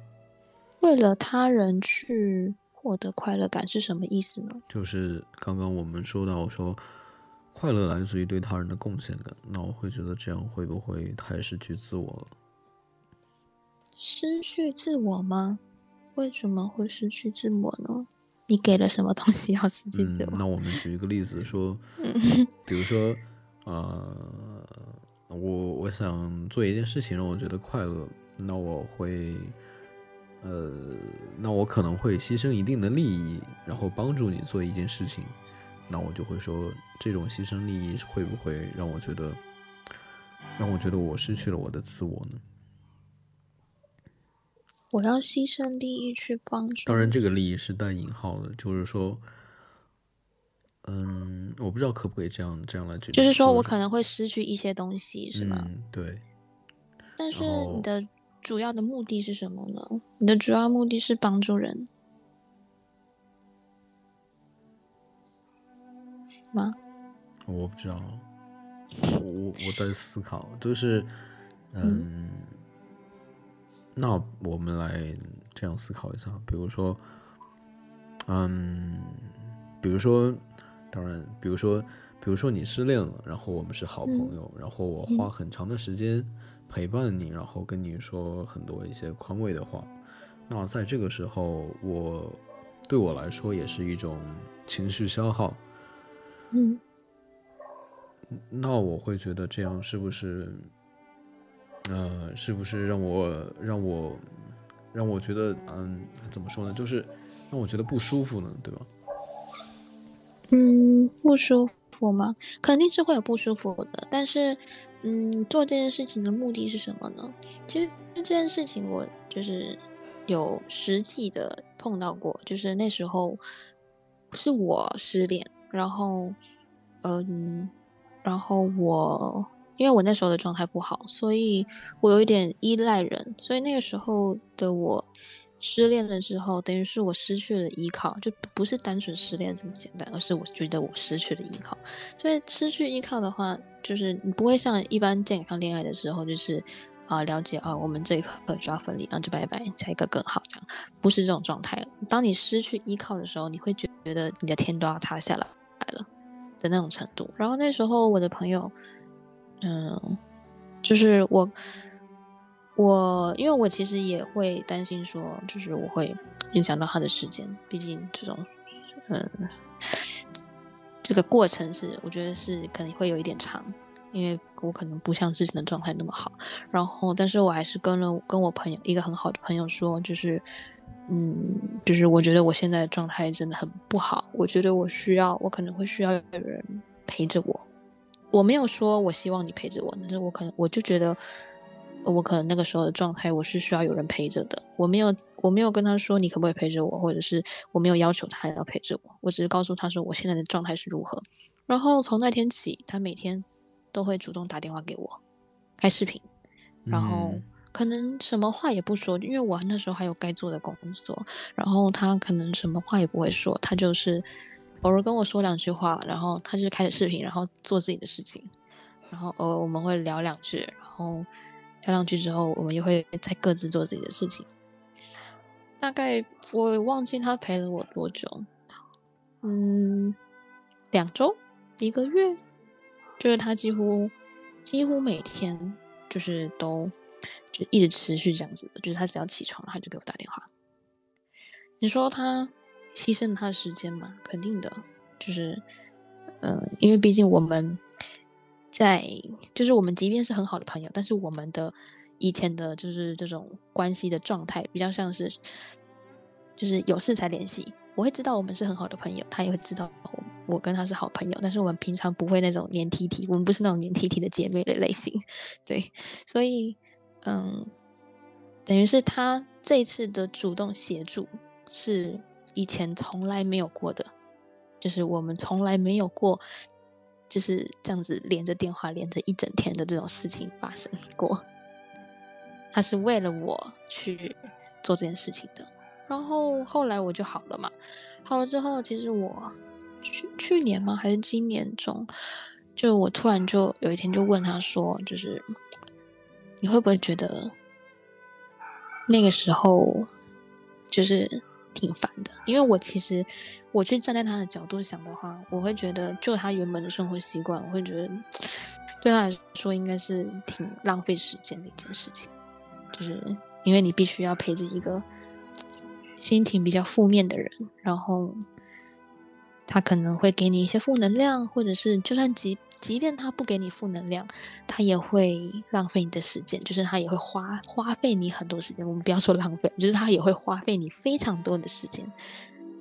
B: 为了他人去获得快乐感是什么意思呢？
A: 就是刚刚我们说到说，快乐来自于对他人的贡献感，那我会觉得这样会不会太失去自我了？
B: 失去自我吗？为什么会失去自我呢？你给了什么东西要失去自
A: 嗯
B: 我？，
A: 那我们举一个例子说，[laughs] 比如说，呃，我我想做一件事情让我觉得快乐，那我会，呃，那我可能会牺牲一定的利益，然后帮助你做一件事情，那我就会说，这种牺牲利益会不会让我觉得，让我觉得我失去了我的自我呢？
B: 我要牺牲利益去帮助。
A: 当然，这个利益是带引号的，就是说，嗯，我不知道可不可以这样这样来举例，
B: 就是说我可能会失去一些东西，是吗？
A: 嗯，对，
B: 但是你的主要的目的是什么呢？你的主要目的是帮助人吗？
A: 我不知道，我我我在思考，就是，嗯，那我们来这样思考一下，比如说，嗯，比如说，当然，比如说，比如说你失恋了，然后我们是好朋友，然后我花很长的时间陪伴你，然后跟你说很多一些宽慰的话，那在这个时候，我对我来说也是一种情绪消耗。
B: 嗯，
A: 那我会觉得这样是不是？呃，是不是让我让我让我觉得，嗯，怎么说呢？就是让我觉得不舒服呢，对吧？
B: 嗯，不舒服吗？肯定是会有不舒服的。但是，嗯，做这件事情的目的是什么呢？其实这件事情我就是有实际的碰到过，就是那时候是我失恋，然后，嗯，然后我。因为我那时候的状态不好，所以我有一点依赖人，所以那个时候的我失恋了之后，等于是我失去了依靠，就不是单纯失恋这么简单，而是我觉得我失去了依靠。所以失去依靠的话，就是你不会像一般健康恋爱的时候，就是啊了解啊，我们这一刻就要分离，然后就拜拜，下一个更好，这样不是这种状态。当你失去依靠的时候，你会觉得你的天都要塌下来了的那种程度。然后那时候我的朋友。嗯，就是我，我因为我其实也会担心说，就是我会影响到他的时间，毕竟这种，嗯，这个过程是我觉得是可能会有一点长，因为我可能不像之前的状态那么好。然后，但是我还是跟了跟我朋友一个很好的朋友说，就是，嗯，就是我觉得我现在状态真的很不好，我觉得我需要，我可能会需要有人陪着我。我没有说我希望你陪着我，但是我可能我就觉得，我可能那个时候的状态我是需要有人陪着的。我没有我没有跟他说你可不可以陪着我，或者是我没有要求他要陪着我，我只是告诉他说我现在的状态是如何。然后从那天起，他每天都会主动打电话给我，开视频，然后可能什么话也不说，因为我那时候还有该做的工作。然后他可能什么话也不会说，他就是。偶尔跟我说两句话，然后他就开始视频，然后做自己的事情，然后偶尔我们会聊两句，然后跳上去之后，我们又会再各自做自己的事情。大概我忘记他陪了我多久，嗯，两周，一个月，就是他几乎几乎每天就是都就一直持续这样子的，就是他只要起床，他就给我打电话。你说他？牺牲他的时间嘛，肯定的，就是，嗯，因为毕竟我们在，就是我们即便是很好的朋友，但是我们的以前的，就是这种关系的状态，比较像是，就是有事才联系。我会知道我们是很好的朋友，他也会知道我跟他是好朋友，但是我们平常不会那种黏 T T，我们不是那种黏 T T 的姐妹的类型，对，所以，嗯，等于是他这次的主动协助是。以前从来没有过的，就是我们从来没有过，就是这样子连着电话连着一整天的这种事情发生过。他是为了我去做这件事情的，然后后来我就好了嘛。好了之后，其实我去去年吗？还是今年中，就我突然就有一天就问他说，就是你会不会觉得那个时候就是？挺烦的，因为我其实我去站在他的角度想的话，我会觉得就他原本的生活习惯，我会觉得对他来说应该是挺浪费时间的一件事情，就是因为你必须要陪着一个心情比较负面的人，然后他可能会给你一些负能量，或者是就算即。即便他不给你负能量，他也会浪费你的时间，就是他也会花花费你很多时间。我们不要说浪费，就是他也会花费你非常多的时间。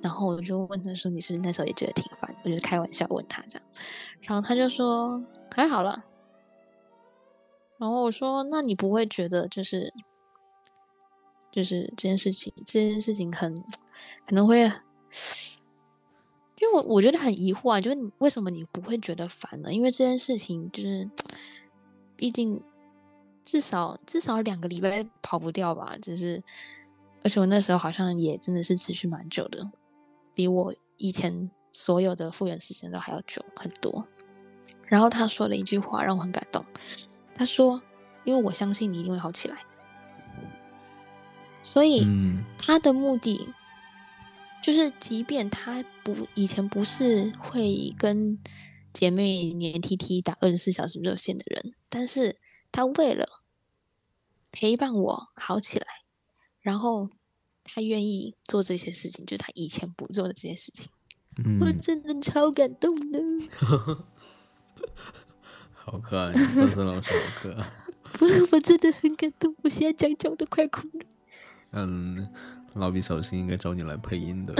B: 然后我就问他说：“你是不是那时候也觉得挺烦？”我就开玩笑问他这样，然后他就说：“还好了。”然后我说：“那你不会觉得就是就是这件事情这件事情很可能会？”因为我我觉得很疑惑啊，就是为什么你不会觉得烦呢？因为这件事情就是，毕竟至少至少两个礼拜跑不掉吧。就是，而且我那时候好像也真的是持续蛮久的，比我以前所有的复原时间都还要久很多。然后他说了一句话让我很感动，他说：“因为我相信你一定会好起来。”所以
A: 嗯
B: 他的目的就是，即便他不以前不是会跟姐妹黏 T T 打二十四小时热线的人，但是他为了陪伴我好起来，然后他愿意做这些事情，就是他以前不做的这些事情，我
A: 嗯，
B: 真的超感动的。[laughs]
A: 好可爱，森森老师好可爱。[laughs]
B: 不是，我真的很感动，我现在讲讲我都快哭了。
A: 嗯，蜡笔小新应该找你来配音的。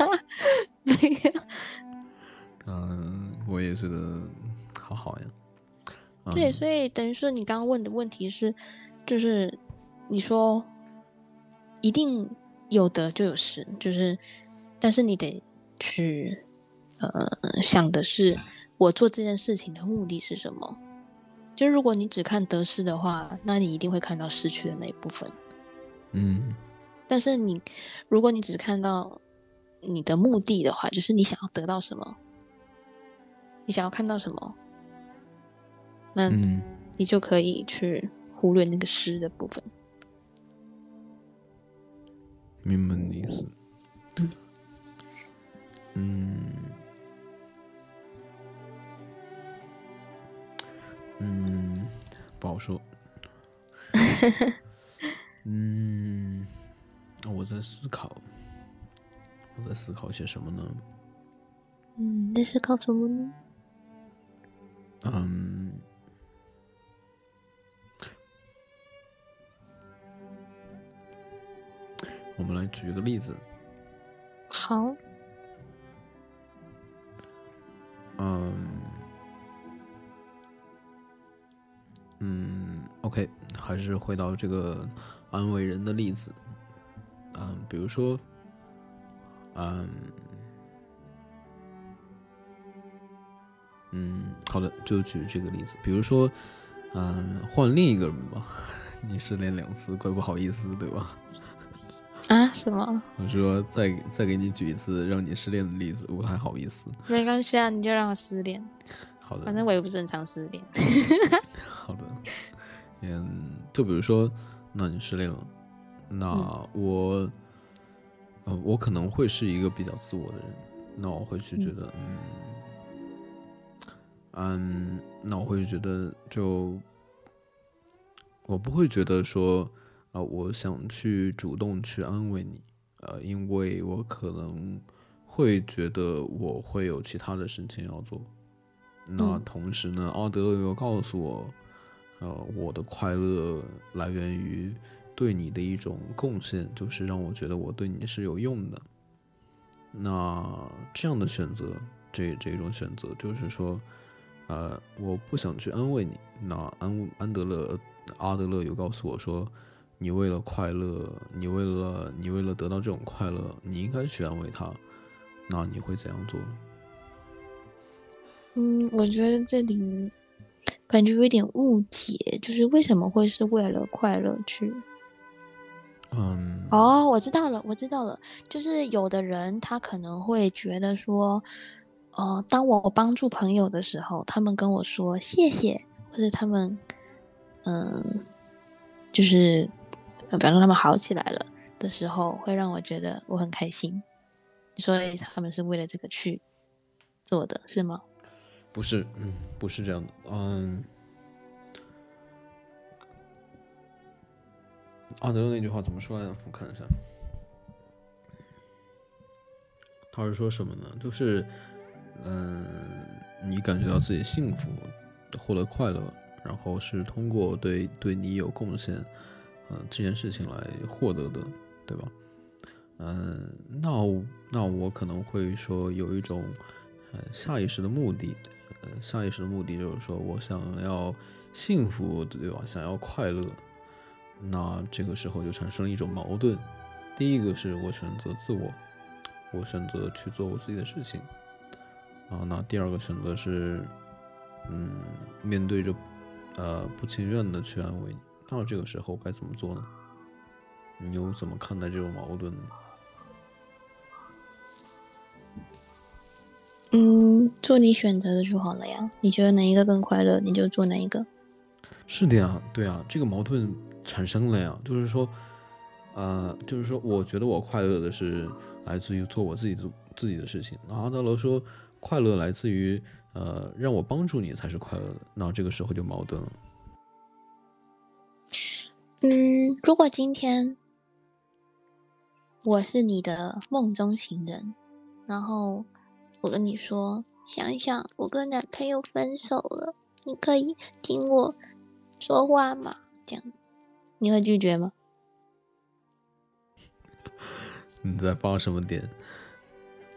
A: [laughs]
B: 没有，
A: 嗯，我也觉得好好呀。嗯
B: 对，所以等于说你刚刚问的问题是，就是你说一定有得就有失，就是，但是你得去呃想的是我做这件事情的目的是什么。就如果你只看得失的话，那你一定会看到失去的那一部分。
A: 嗯
B: 但是你，如果你只看到你的目的的话，就是你想要得到什么，你想要看到什么，那
A: 嗯
B: 你就可以去忽略那个诗的部分。
A: 明白你的意思。嗯嗯，不好说。[laughs] 嗯，我在思考，我在思考些什么呢？
B: 嗯，那是靠什么呢？
A: 嗯，我们来举一个例子。
B: 好，
A: 嗯，嗯，OK，还是回到这个安慰人的例子。嗯，比如说，嗯，嗯，好的，就举这个例子。比如说，嗯，换另一个人吧，[laughs] 你失恋两次，怪不好意思，对吧？[laughs]
B: 啊？什么？[laughs]
A: 我说再再给你举一次让你失恋的例子，我还好意思。
B: 没关系啊，你就让我失恋，
A: 好的，
B: 反正我也不是很常失恋。
A: 好的，嗯，就比如说，那你失恋了，那我，呃，我可能会是一个比较自我的人，那我会去觉得，嗯，嗯，那我会觉得就，我不会觉得说，啊、我想去主动去安慰你，呃，因为我可能会觉得我会有其他的事情要做。那
B: 嗯。
A: 同时呢，奥德勒又告诉我，呃，我的快乐来源于对你的一种贡献，就是让我觉得我对你是有用的。那这样的选择，这这种选择就是说，呃，我不想去安慰你。那安安德勒阿德勒有告诉我说，你为了快乐，你为了你为了得到这种快乐，你应该去安慰他。那你会怎样做？
B: 嗯，我觉得这里感觉有点误解，就是为什么会是为了快乐去？
A: 嗯，
B: 哦，我知道了，我知道了，就是有的人他可能会觉得说，呃，当我帮助朋友的时候，他们跟我说谢谢，或者他们，嗯、就是，呃，比方说他们好起来了的时候，会让我觉得我很开心。所以他们是为了这个去做的，是吗？
A: 不是，嗯，不是这样的，嗯，阿德勒那句话怎么说来着？我看一下，他是说什么呢？就是，嗯，你感觉到自己幸福，获得快乐，然后是通过对对你有贡献，嗯、这件事情来获得的，对吧？嗯，那那我可能会说有一种，呃，下意识的目的，呃，下意识的目的就是说我想要幸福，对吧？想要快乐，那这个时候就产生了一种矛盾。第一个是我选择自我，我选择去做我自己的事情，啊，那第二个选择是，嗯，面对着，呃，不情愿的去安慰你，那这个时候该怎么做呢？你又怎么看待这种矛盾呢？
B: 嗯，做你选择的就好了呀。你觉得哪一个更快乐，你就做哪一个。
A: 是的呀，对啊，这个矛盾产生了呀，就是说，呃，就是说，我觉得我快乐的是来自于做我自己做自己的事情。然后阿德罗说，快乐来自于呃让我帮助你才是快乐的。那这个时候就矛盾了。
B: 嗯，如果今天我是你的梦中情人，然后我跟你说，想一想，我跟男朋友分手了，你可以听我说话吗？这样，你会拒绝吗？[laughs]
A: 你在发什么点？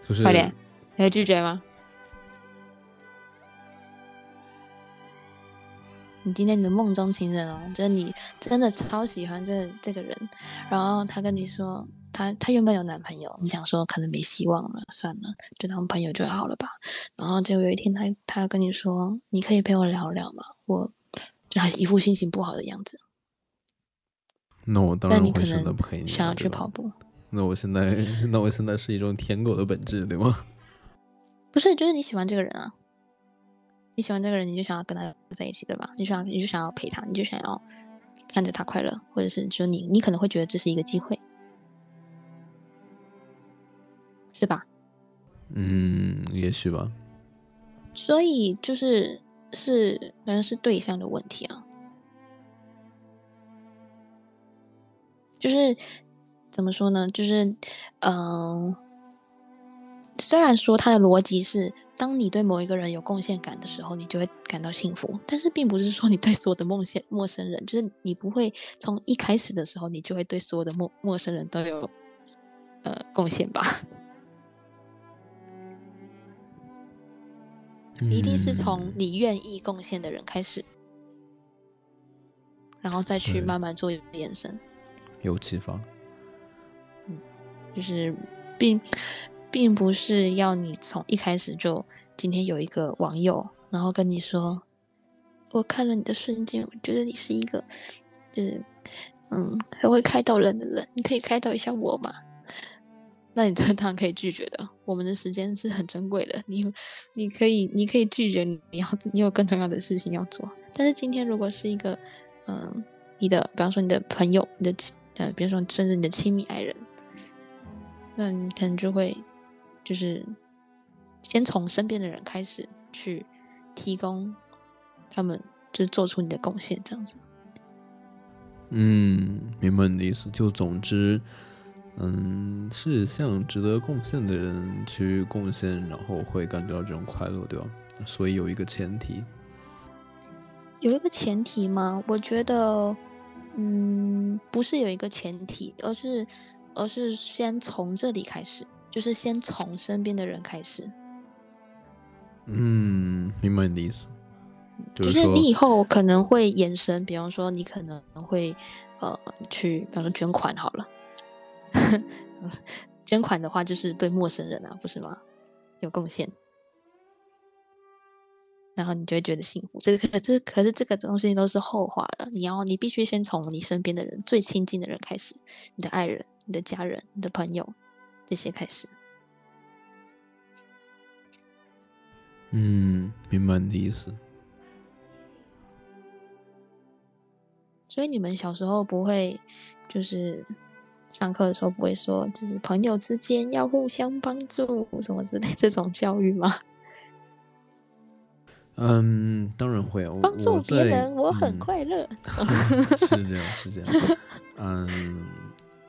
A: 就是
B: 快点，你会拒绝吗？你今天你的梦中情人哦，就是你真的超喜欢这这个人，然后他跟你说，他他原本有男朋友，你想说可能没希望了，算了，就当朋友就好了吧。然后结果有一天他他跟你说，你可以陪我聊聊吗？我就还一副心情不好的样子。
A: 那我当然会选择陪你，
B: 想要去跑步。
A: 那我现在，那我现在是一种舔狗的本质，对吗？[laughs]
B: 不是，就是你喜欢这个人啊，你喜欢这个人，你就想要跟他在一起，对吧？你想，你就想要陪他，你就想要看着他快乐，或者是说你，你可能会觉得这是一个机会，是吧？
A: 嗯，也许吧。
B: 所以就是是，可能是对象的问题啊，就是。怎么说呢？就是，嗯，虽然说他的逻辑是，当你对某一个人有贡献感的时候，你就会感到幸福，但是并不是说你对所有的梦线陌生人，就是你不会从一开始的时候，你就会对所有的陌陌生人都有，呃，贡献吧？一定是从你愿意贡献的人开始，然后再去慢慢做延伸，
A: 有启发。
B: 就是，并并不是要你从一开始就今天有一个网友，然后跟你说，我看了你的瞬间，我觉得你是一个，就是嗯，很会开导人的人，你可以开导一下我吗？[laughs] 那你这当然可以拒绝的，我们的时间是很珍贵的，你你可以你可以拒绝，你要你有更重要的事情要做。但是今天如果是一个嗯，你的，比方说你的朋友，你的呃，比如说甚至你的亲密爱人。那你可能就会，就是先从身边的人开始去提供他们，就做出你的贡献，这样子。
A: 嗯，明白你的意思。就总之，嗯，是向值得贡献的人去贡献，然后会感觉到这种快乐，对吧？所以有一个前提，
B: 有一个前提吗？我觉得，嗯，不是有一个前提，而是。而是先从这里开始，就是先从身边的人开始。
A: 嗯，明白你的意思。
B: 就是你以后可能会延伸，比方说你可能会呃去，比方说捐款好了。[laughs] 捐款的话，就是对陌生人啊，不是吗？有贡献，然后你就会觉得幸福。这个这可是这个东西都是后话了。你要你必须先从你身边的人、最亲近的人开始，你的爱人。你的家人、你的朋友，这些开始。
A: 嗯，明白你的意思。
B: 所以你们小时候不会，就是上课的时候不会说，就是朋友之间要互相帮助什么之类这种教育吗？
A: 嗯，当然会啊。
B: 帮助别人，我很快乐。[laughs]
A: 是这样，是这样。嗯。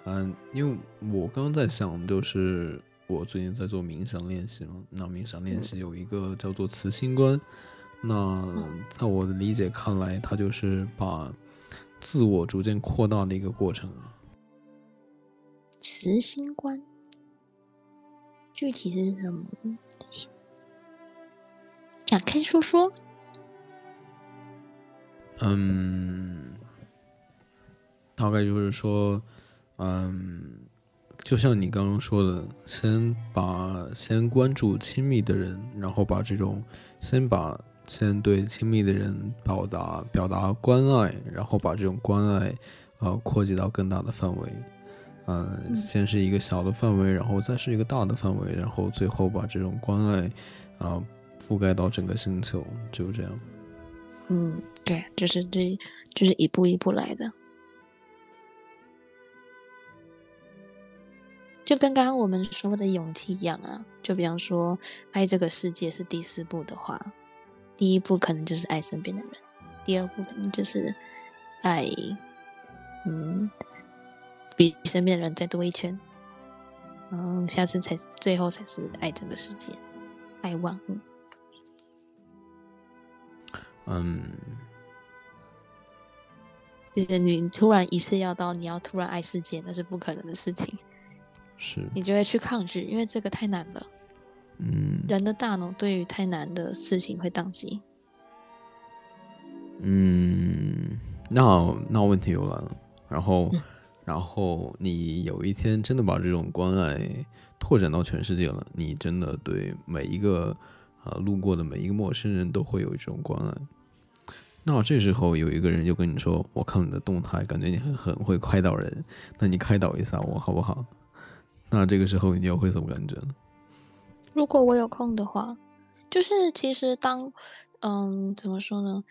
A: 嗯，因为我刚刚在想，就是我最近在做冥想练习嘛。那冥想练习有一个叫做慈心观，那在我的理解看来，它就是把自我逐渐扩大的一个过程。
B: 慈心观具体是什么？展开说说。
A: 嗯，大概就是说。嗯，就像你刚刚说的，先把先关注亲密的人，然后把这种先把先对亲密的人表达表达关爱，然后把这种关爱啊扩及到更大的范围。嗯，先是一个小的范围，然后再是一个大的范围，然后最后把这种关爱啊覆盖到整个星球，就这样。
B: 嗯，对，就是这就是一步一步来的。就跟刚刚我们说的勇气一样啊。就比方说，爱这个世界是第四步的话，第一步可能就是爱身边的人，第二步可能就是爱，嗯，比身边的人再多一圈，嗯，下次才最后才是爱这个世界，爱万物。
A: 嗯，
B: 就是你突然一次要到你要突然爱世界，那是不可能的事情。
A: 是
B: 你就会去抗拒，因为这个太难了。
A: 嗯
B: 人的大脑对于太难的事情会宕机。
A: 嗯，那那问题又来了，然后
B: 嗯
A: 然后你有一天真的把这种关爱拓展到全世界了，你真的对每一个啊路过的每一个陌生人都会有一种关爱。那这时候有一个人就跟你说：“我看你的动态，感觉你很很会开导人，那你开导一下我好不好？”那这个时候你又会怎么感觉？
B: 如果我有空的话，就是其实当嗯怎么说呢？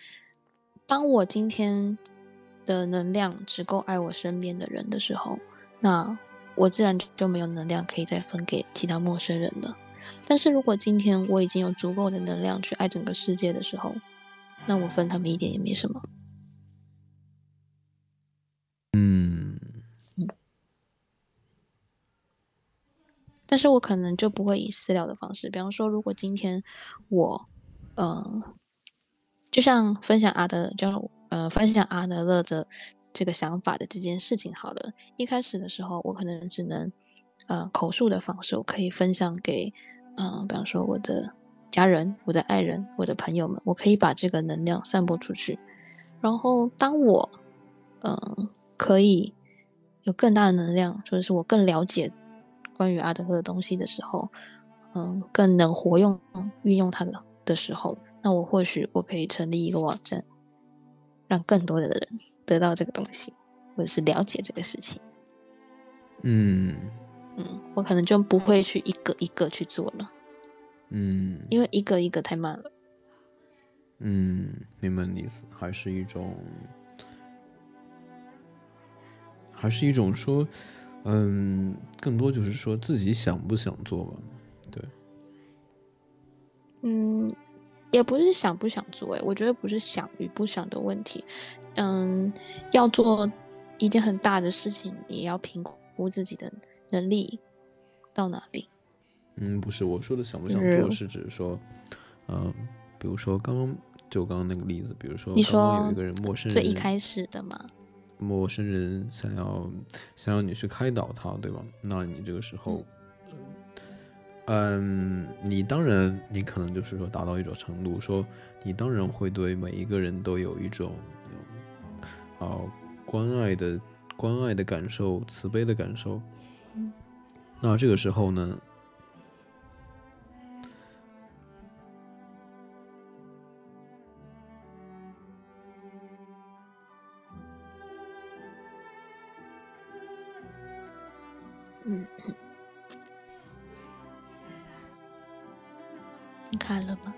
B: 当我今天的能量只够爱我身边的人的时候，那我自然就没有能量可以再分给其他陌生人了。但是如果今天我已经有足够的能量去爱整个世界的时候，那我分他们一点也没什么。
A: 嗯
B: 但是我可能就不会以私聊的方式，比方说，如果今天我，呃，就像分享阿德，就呃分享阿德勒的这个想法的这件事情好了。一开始的时候，我可能只能呃口述的方式，我可以分享给嗯、比方说我的家人、我的爱人、我的朋友们，我可以把这个能量散播出去。然后当我嗯、可以有更大的能量，或者是我更了解。关于阿德勒的东西的时候，嗯，更能活用运用它的的时候，那我或许我可以成立一个网站，让更多的人得到这个东西，或者是了解这个事情。
A: 嗯
B: 嗯，我可能就不会去一个一个去做了，
A: 嗯
B: 因为一个一个太慢了。
A: 嗯，明白你的意思，还是一种，还是一种说。嗯，更多就是说自己想不想做吧，对。
B: 嗯，也不是想不想做，哎，我觉得不是想与不想的问题。嗯，要做一件很大的事情，也要评估自己的能力到哪里。
A: 嗯，不是，我说的想不想做是指说，嗯，比如说刚刚就刚刚那个例子，比如说
B: 你说
A: 有一个人陌生人
B: 最一开始的嘛。
A: 陌生人想要想要你去开导他，对吧？那你这个时候，嗯，你当然你可能就是说达到一种程度，说你当然会对每一个人都有一种啊关爱的关爱的感受、慈悲的感受。那这个时候呢？
B: 嗯，你看了吗？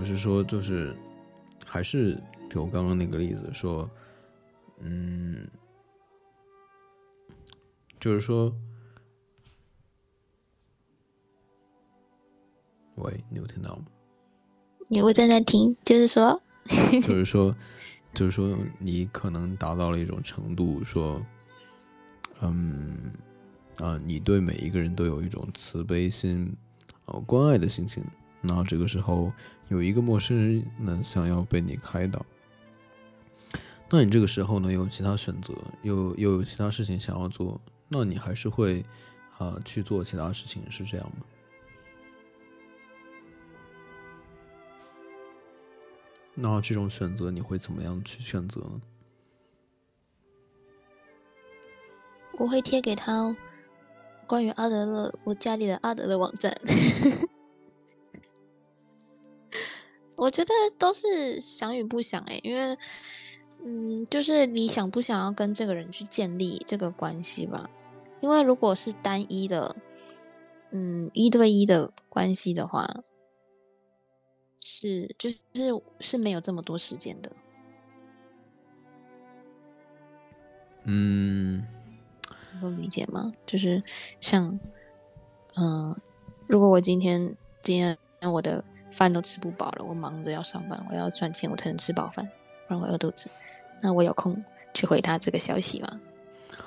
A: 我是说，就是还是比如刚刚那个例子说，嗯。就是说，喂，你有听到吗？
B: 你，我正在听。就是说，[laughs]
A: 就是说，[laughs] 就是说，你可能达到了一种程度，说，嗯，啊，你对每一个人都有一种慈悲心，呃，关爱的心情。那这个时候，有一个陌生人呢，想要被你开导，那你这个时候呢，有其他选择，又又有其他事情想要做。那你还是会，啊、去做其他事情，是这样吗？那这种选择你会怎么样去选择呢？
B: 我会贴给他关于阿德勒我家里的阿德勒网站。我觉得都是想与不想哎、欸，因为嗯，就是你想不想要跟这个人去建立这个关系吧？因为如果是单一的，嗯，一对一的关系的话，是就是是没有这么多时间的。
A: 嗯，
B: 能够理解吗？就是像，嗯，如果我今天今天我的饭都吃不饱了，我忙着要上班，我要赚钱，我才能吃饱饭，不然我饿肚子。那我有空去回他这个消息吗？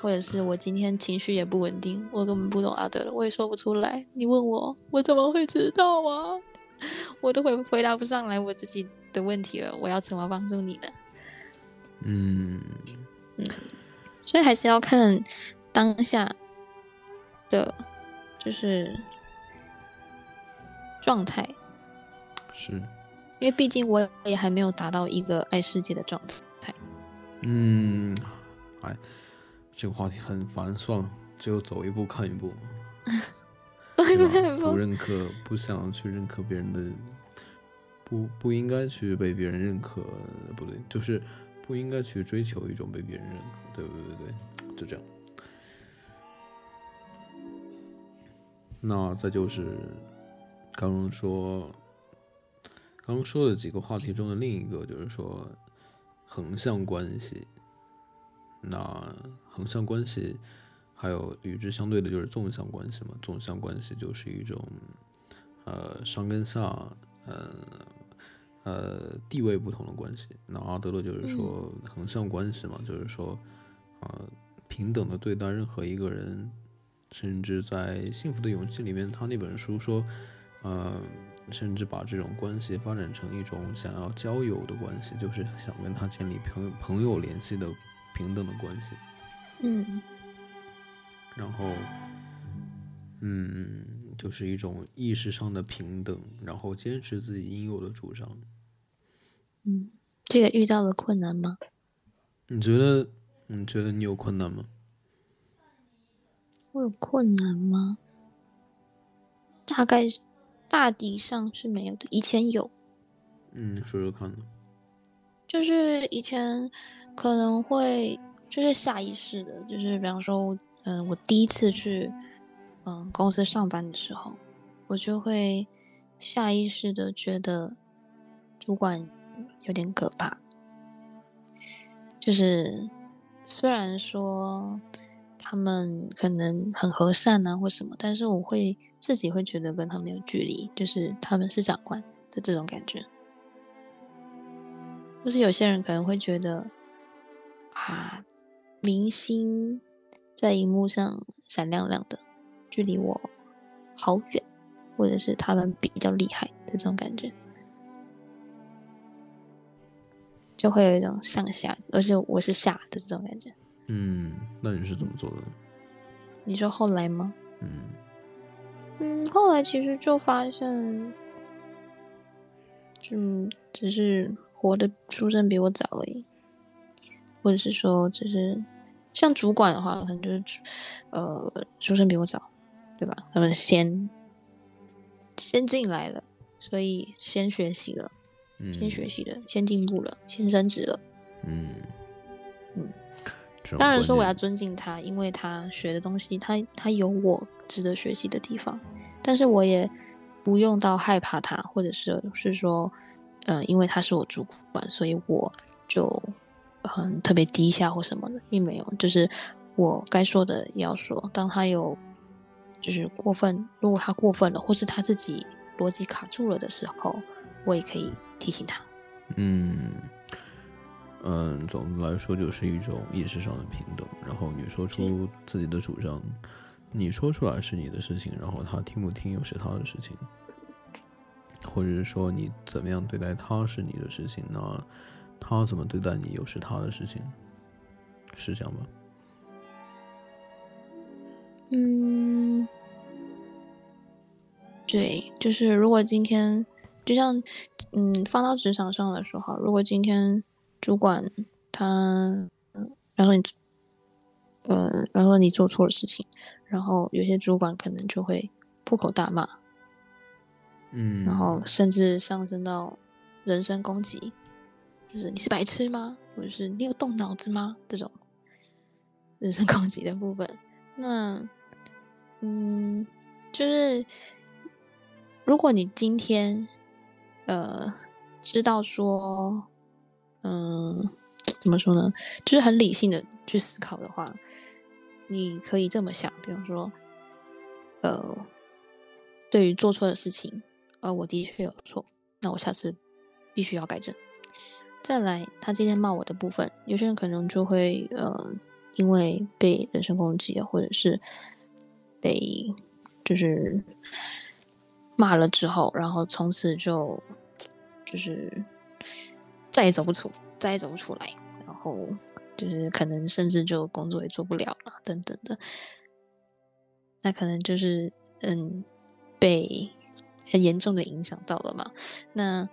B: 或者是我今天情绪也不稳定，我根本不懂阿德了，我也说不出来。你问我，我怎么会知道啊？我都回回答不上来我自己的问题了。我要怎么帮助你呢？
A: 嗯
B: 嗯，所以还是要看当下的就是状态，
A: 是
B: 因为毕竟我也还没有达到一个爱世界的状态。
A: 嗯，哎，这个话题很烦，算了，只有走一步看一步。[laughs]
B: 走一步看一步。
A: 不认可，不想去认可别人的，不不应该去被别人认可，不对，就是不应该去追求一种被别人认可，对对对对，就这样。那再就是刚刚说，刚刚说的几个话题中的另一个，就是说横向关系。那横向关系还有与之相对的就是纵向关系嘛，纵向关系就是一种呃上跟下，呃呃地位不同的关系。那阿德勒就是说横向关系嘛，就是说呃平等的对待任何一个人，甚至在《幸福的勇气》里面，他那本书说，呃。甚至把这种关系发展成一种想要交友的关系，就是想跟他建立朋友朋友联系的平等的关系。
B: 嗯
A: 然后，嗯，就是一种意识上的平等，然后坚持自己应有的主张。
B: 嗯，这个遇到了困难吗？
A: 你觉得？你觉得你有困难吗？
B: 我有困难吗？大概是大抵上是没有的。以前有，
A: 嗯，说说看呢。
B: 就是以前可能会就是下意识的，就是比方说，嗯、我第一次去嗯、公司上班的时候，我就会下意识的觉得主管有点可怕。就是虽然说他们可能很和善啊或什么，但是我会自己会觉得跟他们有距离，就是他们是长官的这种感觉。就是有些人可能会觉得，啊，明星在荧幕上闪亮亮的，距离我好远，或者是他们比较厉害的这种感觉，就会有一种上下，而且我是下的这种感觉。
A: 嗯，那你是怎么做的？
B: 你说后来吗？
A: 嗯
B: 嗯，后来其实就发现，就，只是活的出生比我早而已，或者是说，只是像主管的话，可能就是呃出生比我早，对吧？他们先先进来了，所以先学习了，
A: 嗯，
B: 先学习了，先进步了，先升职了。
A: 嗯
B: 嗯，
A: 这种
B: 当然说我要尊敬他，因为他学的东西，他他有我值得学习的地方，但是我也不用到害怕他，或者是是说，呃，因为他是我主管，所以我就很特别低下或什么的，并没有，就是我该说的也要说。当他有就是过分，如果他过分了，或是他自己逻辑卡住了的时候，我也可以提醒他。
A: 嗯嗯，总的来说就是一种意识上的平等。然后你说出自己的主张，你说出来是你的事情，然后他听不听又是他的事情，或者是说你怎么样对待他是你的事情，那他怎么对待你又是他的事情，是这样吧？
B: 嗯，对，就是如果今天，就像嗯，放到职场上来说哈，如果今天主管他，嗯然后你，呃，然后你做错了事情，然后有些主管可能就会破口大骂，
A: 嗯，
B: 然后甚至上升到人身攻击，就是你是白痴吗？或者是你有动脑子吗？这种人身攻击的部分。那，嗯，就是如果你今天，呃，知道说，嗯，怎么说呢？就是很理性的去思考的话，你可以这么想，比方说，呃，对于做错的事情，呃，我的确有错，那我下次必须要改正。再来，他今天骂我的部分，有些人可能就会，呃。因为被人身攻击，或者是被就是骂了之后，然后从此就就是再也走不出，再也走不出来，然后就是可能甚至就工作也做不了了，等等的。那可能就是嗯，被很严重的影响到了嘛。那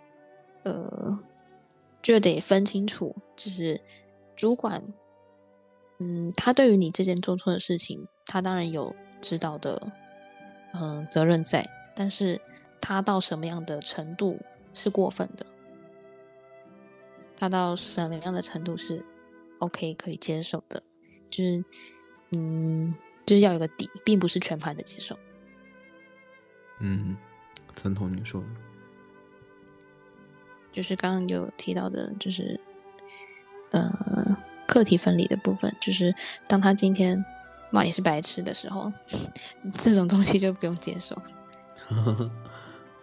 B: 呃，就得分清楚，就是主管。嗯，他对于你这件做错的事情，他当然有知道的，嗯，责任在。但是，他到什么样的程度是过分的？他到什么样的程度是 OK 可以接受的？就是，嗯，就是要有个底，并不是全盘的接受。
A: 嗯，赞同你说的。
B: 就是刚刚有提到的，就是，呃。课题分离的部分，就是当他今天骂你是白痴的时候，[laughs] 这种东西就不用接受。[laughs]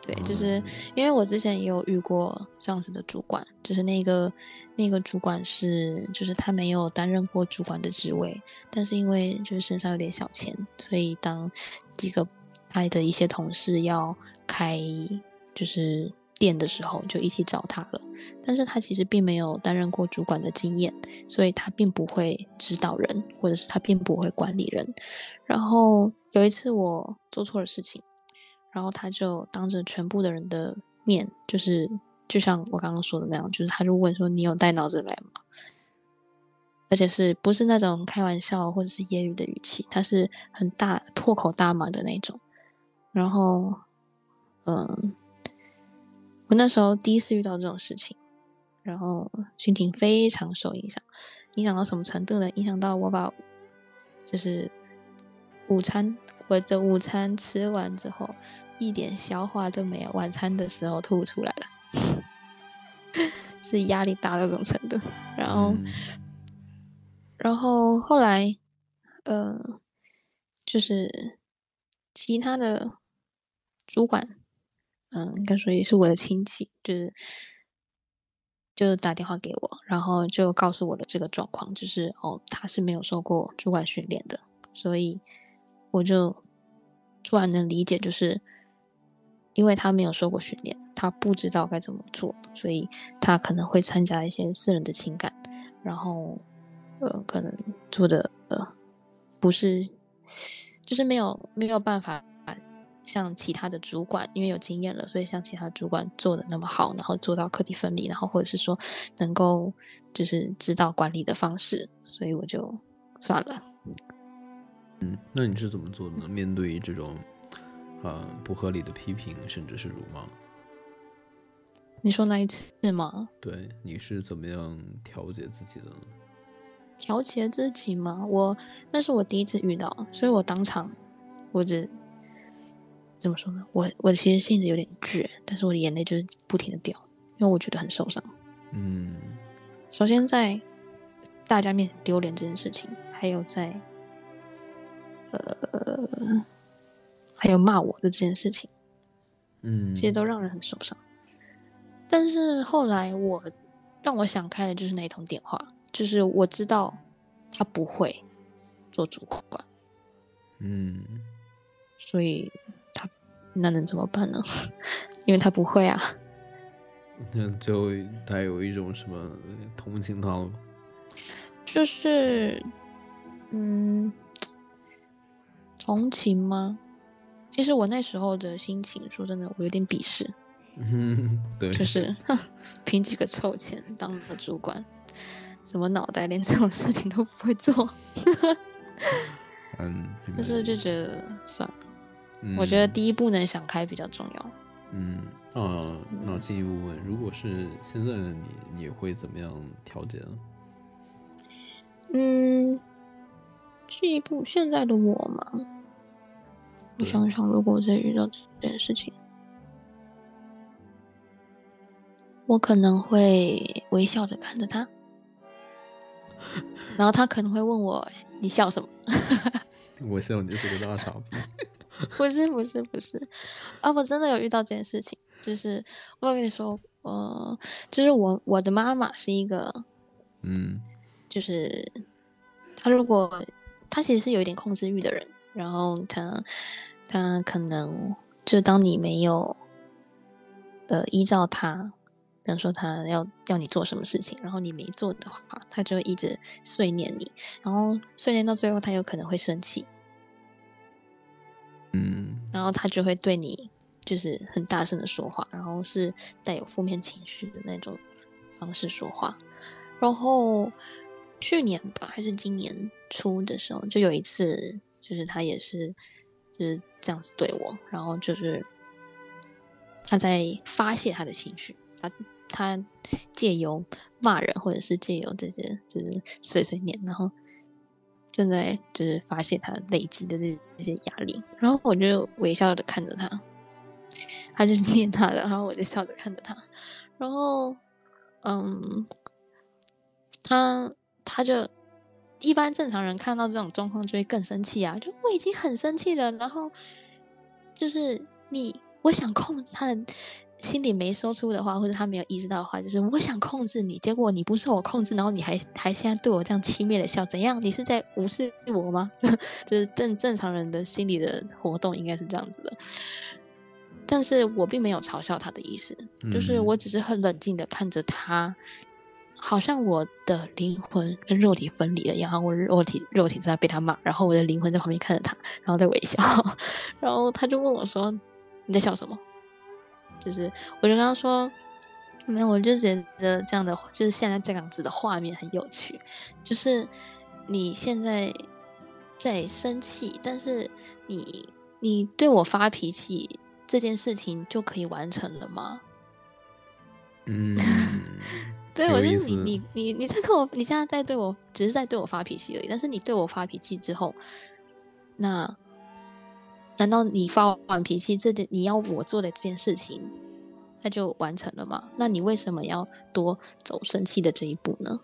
B: 对，就是因为我之前也有遇过这样子的主管，就是那个那个主管是，就是他没有担任过主管的职位，但是因为就是身上有点小钱，所以当几个他的一些同事要开，就是。店的时候就一起找他了，但是他其实并没有担任过主管的经验，所以他并不会指导人，或者是他并不会管理人。然后有一次我做错了事情，然后他就当着全部的人的面，就是就像我刚刚说的那样，就是他就问说：“你有带脑子来吗？”而且是不是那种开玩笑或者是揶揄的语气，他是很大破口大骂的那种。然后，嗯。我那时候第一次遇到这种事情，然后心情非常受影响，影响到什么程度呢？影响到我把就是午餐，我的午餐吃完之后一点消化都没有，晚餐的时候吐出来了，是压力大到这种程度。然后，然后后来，呃，就是其他的主管。嗯，应该说也是我的亲戚，就是就打电话给我，然后就告诉我的这个状况，就是哦，他是没有受过主管训练的，所以我就突然能理解，就是因为他没有受过训练，他不知道该怎么做，所以他可能会掺杂一些私人的情感，然后呃，可能做的呃不是，就是没有没有办法。像其他的主管，因为有经验了，所以像其他主管做的那么好，然后做到课题分离，然后或者是说能够就是知道管理的方式，所以我就算了。
A: 嗯，那你是怎么做的呢？面对这种呃不合理的批评，甚至是辱骂？
B: 你说那一次吗？
A: 对，你是怎么样调节自己的呢？
B: 调节自己吗？我那是我第一次遇到，所以我当场我只。怎么说呢？我我其实性子有点倔，但是我的眼泪就是不停的掉，因为我觉得很受伤。
A: 嗯，
B: 首先在大家面前丢脸这件事情，还有在呃还有骂我的这件事情，
A: 嗯，
B: 这些都让人很受伤。但是后来我让我想开的就是那一通电话，就是我知道他不会做主管，
A: 嗯，
B: 所以他。那能怎么办呢？[laughs] 因为他不会啊。
A: 那就带有一种什么同情他了？
B: 就是，嗯，[tsk] 同情吗？其实我那时候的心情，说真的，我有点鄙视。
A: 嗯，对，
B: 就是 [laughs] 凭几个臭钱当了主管，什么脑袋，连这种事情都不会做。
A: 嗯，[laughs]
B: 就是就觉得算了。我觉得第一步能想开比较重要。
A: 嗯啊，那进一步问，如果是现在的你，你会怎么样调节呢？
B: 嗯，进一步现在的我嘛，我想想，如果我再遇到这件事情，我可能会微笑着看着他，然后他可能会问我：“你笑什么 [laughs]
A: 我笑你是个大傻逼。？[laughs] ”
B: 不是，不是，不是啊！我真的有遇到这件事情，就是我有跟你说，呃，就是我我的妈妈是一个
A: 嗯
B: 就是她如果她其实是有一点控制欲的人，然后他他可能就当你没有呃依照他，比方说他要要你做什么事情，然后你没做的话，他就会一直碎念你，然后碎念到最后，他有可能会生气，
A: 嗯
B: 然后他就会对你就是很大声的说话，然后是带有负面情绪的那种方式说话。然后去年吧，还是今年初的时候，就有一次，就是他也是就是这样子对我，然后就是他在发泄他的情绪，他他借由骂人或者是借由这些就是碎碎念，然后正在就是发泄他累积的这这些压力，然后我就微笑的看着他，他就是念他的，然后我就笑着看着他，然后嗯，他他就一般正常人看到这种状况就会更生气啊，就我已经很生气了，然后就是你我想控制他的。心里没说出的话，或者他没有意识到的话，就是我想控制你，结果你不受我控制，然后你还还现在对我这样轻蔑的笑，怎样？你是在无视我吗？[laughs] 就是正正常人的心理的活动应该是这样子的，但是我并没有嘲笑他的意思，就是
A: 嗯
B: 我只是很冷静的看着他，好像我的灵魂跟肉体分离了一样，我肉体肉体在被他骂，然后我的灵魂在旁边看着他，然后在微笑，[laughs] 然后他就问我说：“你在笑什么？”就是我就跟他说。没有，我就觉得这样的，就是现在这样子的画面很有趣。就是你现在在生气，但是你你对我发脾气这件事情就可以完成了吗？[laughs]
A: 嗯，
B: 对，我就是你你你你在跟我，你现在在对我，只是在对我发脾气而已。但是你对我发脾气之后，那难道你发完脾气，这件你要我做的这件事情，它就完成了吗？那你为什么要多走生气的这一步呢？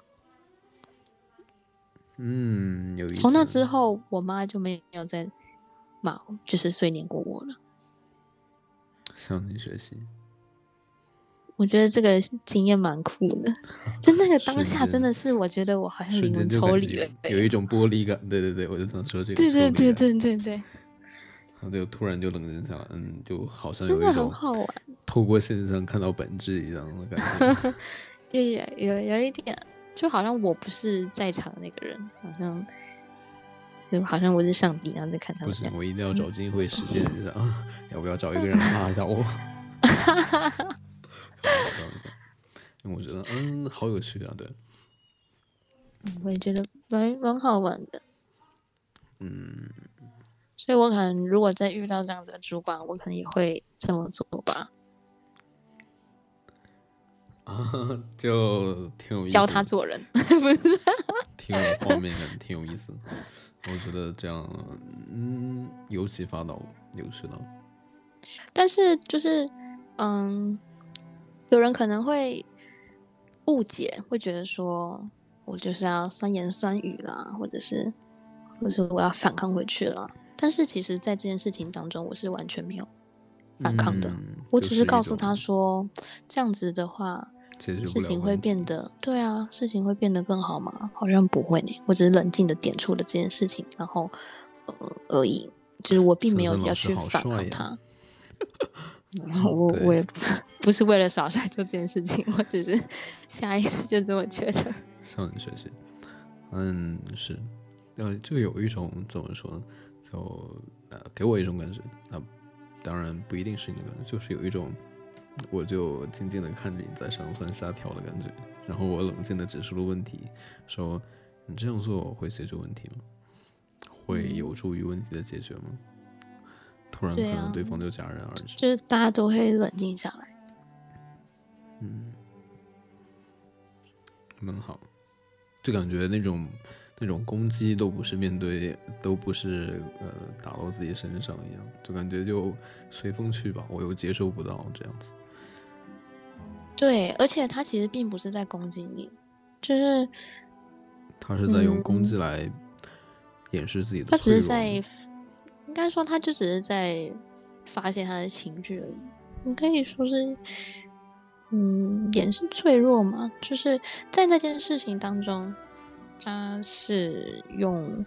A: 嗯，有意思。
B: 从那之后，我妈就没有再骂，就是碎念过我了。
A: 向你学习，
B: 我觉得这个经验蛮酷的，[laughs] 就那个当下真的是，我觉得我好像
A: 瞬
B: 灵魂抽离了，
A: 有一种剥离感。对对对，我就想说这个。
B: 对对对，对对对，
A: 然后就突然就冷静下来，嗯，就好像
B: 真的很好玩。
A: 透过现象看到本质一样的感觉。[laughs]
B: 对，有有有一点，就好像我不是在场的那个人，好像就好像我是上帝，然后再看他
A: 不是
B: 们这，样。
A: 我一定要找机会实现一下啊！[laughs] 要不要找一个人骂一下我？[laughs] 我觉得，嗯，好有趣啊，对，
B: 嗯我也觉得蛮蛮好玩的。
A: 嗯，
B: 所以我可能如果再遇到这样的主管，我可能也会这么做吧，
A: 啊，[laughs] 就挺有意思，
B: 教他，做人，[laughs] 不是？
A: 挺有画面感，挺有意思。我觉得这样，嗯，有启发到，有学到。
B: 但是就是，嗯，有人可能会误解，会觉得说我就是要酸言酸语啦，或者是，或者是我要反抗回去了。但是其实，在这件事情当中，我是完全没有反抗的。
A: 嗯
B: 我只是告诉他说，这样子的话，事情会变得，对啊，事情会变得更好吗？好像不会呢。我只是冷静的点出了这件事情，然后呃而已，就是我并没有要去反抗他。然 [laughs] 后我我也不不是为了耍帅做这件事情，我只是下意识就这么觉得。
A: 向你学习。嗯，是，呃，就有一种怎么说呢？就呃，给我一种感觉，那、当然不一定是你的感觉，就是有一种，我就静静的看着你在上蹿下跳的感觉，然后我冷静的指出了问题，说你这样做会解决问题吗？会有助于问题的解决吗？突然可能对方就戛然而止，
B: 就是大家都会冷静下来。
A: 嗯，蛮好，就感觉那种那种攻击都不是面对，都不是呃打到自己身上一样，就感觉就随风去吧，我又接受不到这样子。
B: 对，而且他其实并不是在攻击你，就是
A: 他是在用攻击来掩饰自己的。
B: 他只是在，应该说他就只是在发泄他的情绪而已。你可以说是，嗯，也是脆弱嘛，就是在那件事情当中，他是用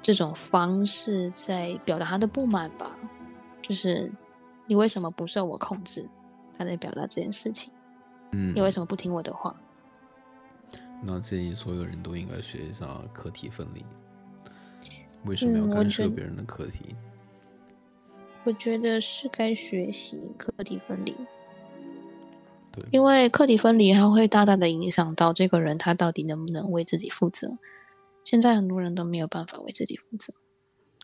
B: 这种方式在表达他的不满吧，就是你为什么不受我控制？他在表达这件事情。
A: 嗯，
B: 你为什么不听我的话？
A: 那建议所有人都应该学一下课题分离。为什么要干涉别人的课题？
B: 我觉得是该学习课题分离。
A: 对，
B: 因为课题分离它会大大的影响到这个人他到底能不能为自己负责。现在很多人都没有办法为自己负责。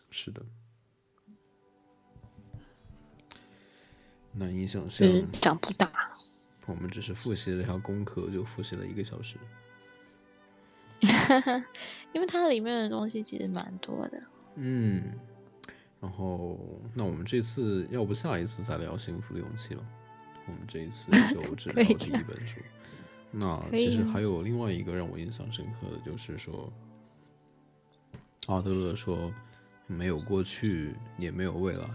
A: 是的。难以想象。
B: 长不大。
A: 我们只是复习了一下功课，就复习了一个小时。[laughs]
B: 因为它里面的东西其实蛮多的。
A: 嗯，然后那我们这次要不下一次再聊《幸福的勇气》了？我们这一次 [laughs] 就只聊第一本书。那其实还有另外一个让我印象深刻的就是说，阿德勒说，没有过去，也没有未来。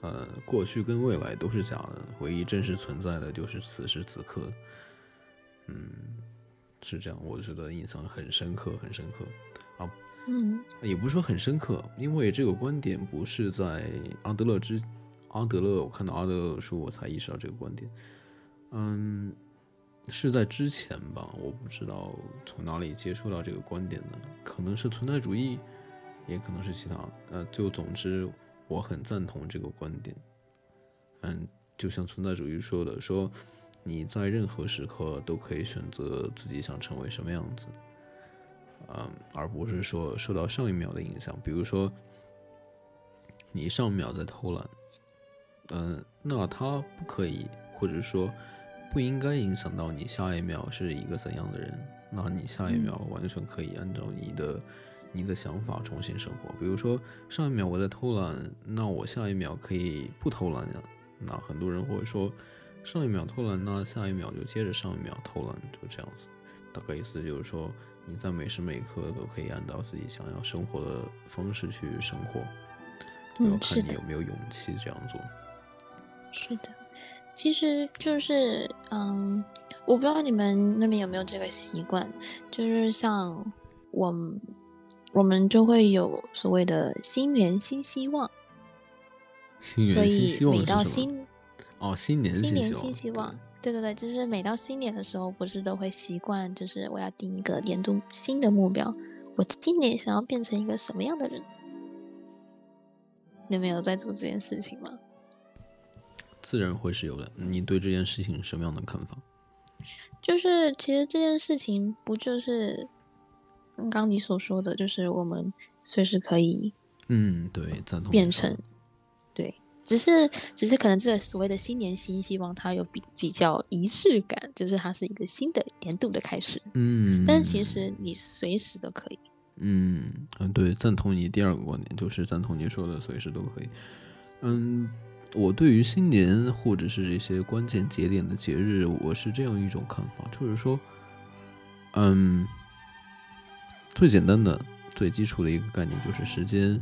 A: 呃，过去跟未来都是假的，唯一真实存在的就是此时此刻。嗯，是这样，我觉得印象很深刻，很深刻。啊，
B: 嗯，
A: 也不是说很深刻，因为这个观点不是在阿德勒之阿德勒，我看到阿德勒的书我才意识到这个观点。嗯，是在之前吧，我不知道从哪里接触到这个观点的，可能是存在主义，也可能是其他。呃，就总之。我很赞同这个观点，嗯，就像存在主义说的，说你在任何时刻都可以选择自己想成为什么样子，嗯，而不是说受到上一秒的影响。比如说，你上一秒在偷懒，嗯，那他不可以，或者说不应该影响到你下一秒是一个怎样的人。那你下一秒完全可以按照你的。你的想法重新生活，比如说上一秒我在偷懒，那我下一秒可以不偷懒呀。那很多人会说，上一秒偷懒，那下一秒就接着上一秒偷懒，就这样子。大概意思就是说，你在每时每刻都可以按照自己想要生活的方式去生活，就要看你有没有勇气这样做。
B: 是的，其实就是，嗯，我不知道你们那边有没有这个习惯，就是像我。我们就会有所谓的新年新希望，
A: 新年新希望
B: 每到新
A: 哦，新年
B: 新年新希望，对对对，就是每到新年的时候，不是都会习惯，就是我要定一个年度新的目标，我今年想要变成一个什么样的人？你们有在做这件事情吗？
A: 自然会是有的。你对这件事情什么样的看法？
B: 就是其实这件事情不就是。刚刚你所说的就是我们随时可以，
A: 嗯，对，赞同
B: 变成，对，只是只是可能这所谓的新年新希望，它有比比较仪式感，就是它是一个新的年度的开始，
A: 嗯，
B: 但是其实你随时都可以，
A: 嗯嗯，对，赞同你第二个观点，就是赞同你说的随时都可以，嗯，我对于新年或者是这些关键节点的节日，我是这样一种看法，就是说，嗯。最简单的、最基础的一个概念就是时间，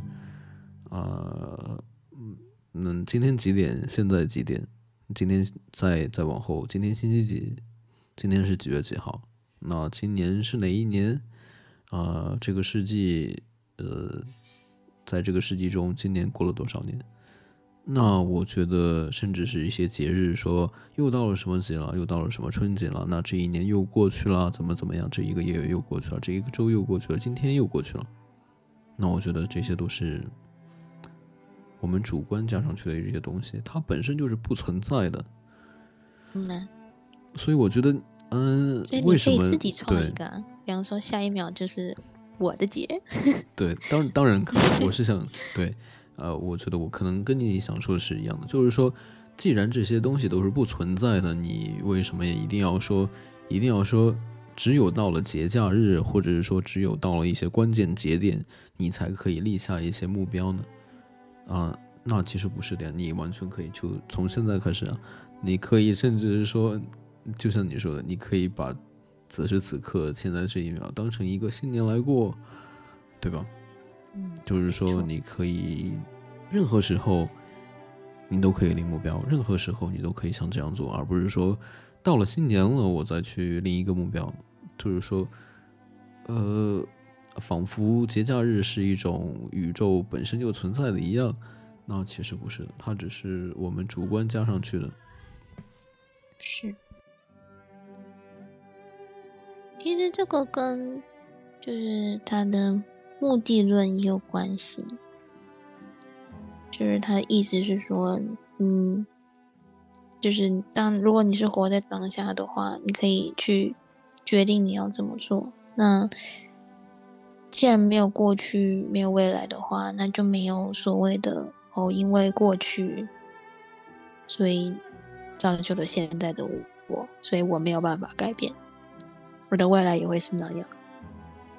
A: 啊，嗯，今天几点？现在几点？今天再再往后，今天星期几？今天是几月几号？那今年是哪一年？啊，这个世纪，呃，在这个世纪中，今年过了多少年？那我觉得，甚至是一些节日，说又到了什么节了，又到了什么春节了，那这一年又过去了，怎么怎么样？这一个月又过去了，这一个周又过去了，今天又过去了。那我觉得这些都是我们主观加上去的这些东西，它本身就是不存在的。
B: 嗯，
A: 所以我觉得，嗯，
B: 所以你可以自己创一个，比方说下一秒就是我的节。
A: 对，当当然可以，我是想对。呃，我觉得我可能跟你想说的是一样的，就是说，既然这些东西都是不存在的，你为什么也一定要说，一定要说，只有到了节假日，或者是说只有到了一些关键节点，你才可以立下一些目标呢？啊，那其实不是的，你完全可以就从现在开始啊，你可以甚至是说，就像你说的，你可以把此时此刻现在这一秒当成一个新年来过，对吧？
B: 嗯，
A: 就是说，你可以任何时候你都可以立目标，任何时候你都可以像这样做，而不是说到了新年了我再去立一个目标。就是说，呃，仿佛节假日是一种宇宙本身就存在的一样，那其实不是的，它只是我们主观加上去的。
B: 是，其实这个跟就是它的。目的论也有关系，就是他的意思是说，嗯，就是当如果你是活在当下的话，你可以去决定你要怎么做。那既然没有过去，没有未来的话，那就没有所谓的哦，因为过去，所以造就了现在的我，所以我没有办法改变，我的未来也会是那样。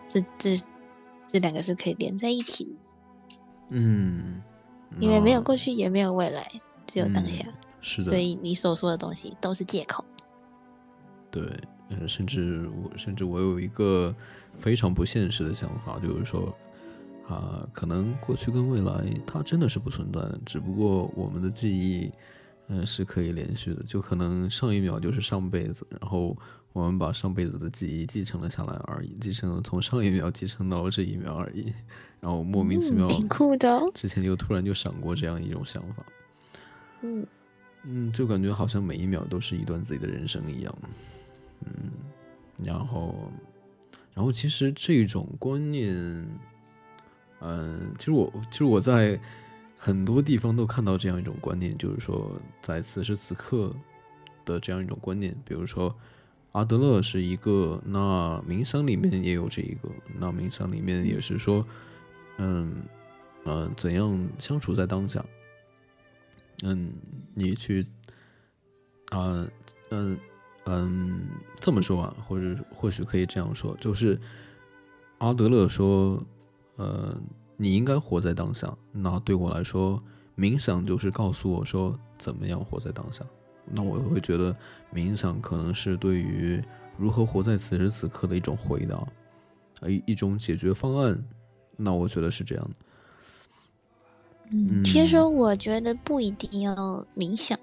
B: 这这。这两个是可以连在一起的，
A: 嗯，
B: 因为没有过去，也没有未来，只有当下，
A: 是的，
B: 所以你所说的东西都是借口。
A: 对，嗯，甚至我，甚至我有一个非常不现实的想法，就是说，啊，可能过去跟未来它真的是不存在的，只不过我们的记忆，嗯，是可以连续的，就可能上一秒就是上辈子，然后。我们把上辈子的记忆继承了下来而已，继承了从上一秒继承到了这一秒而已，然后莫名其妙，
B: 挺酷的。
A: 之前就突然就闪过这样一种想法，
B: 嗯
A: 嗯，就感觉好像每一秒都是一段自己的人生一样，嗯，然后然后其实这种观念，嗯，其实我其实我在很多地方都看到这样一种观念，就是说在此时此刻的这样一种观念，比如说。阿德勒是一个，那冥想里面也有这一个，那冥想里面也是说，嗯，呃，怎样相处在当下，嗯，你去，啊，嗯，嗯，这么说吧，或者或许可以这样说，就是阿德勒说，呃，你应该活在当下。那对我来说，冥想就是告诉我说，怎么样活在当下。那我会觉得冥想可能是对于如何活在此时此刻的一种回答，一一种解决方案。那我觉得是这样的。
B: 嗯，其实我觉得不一定要冥想，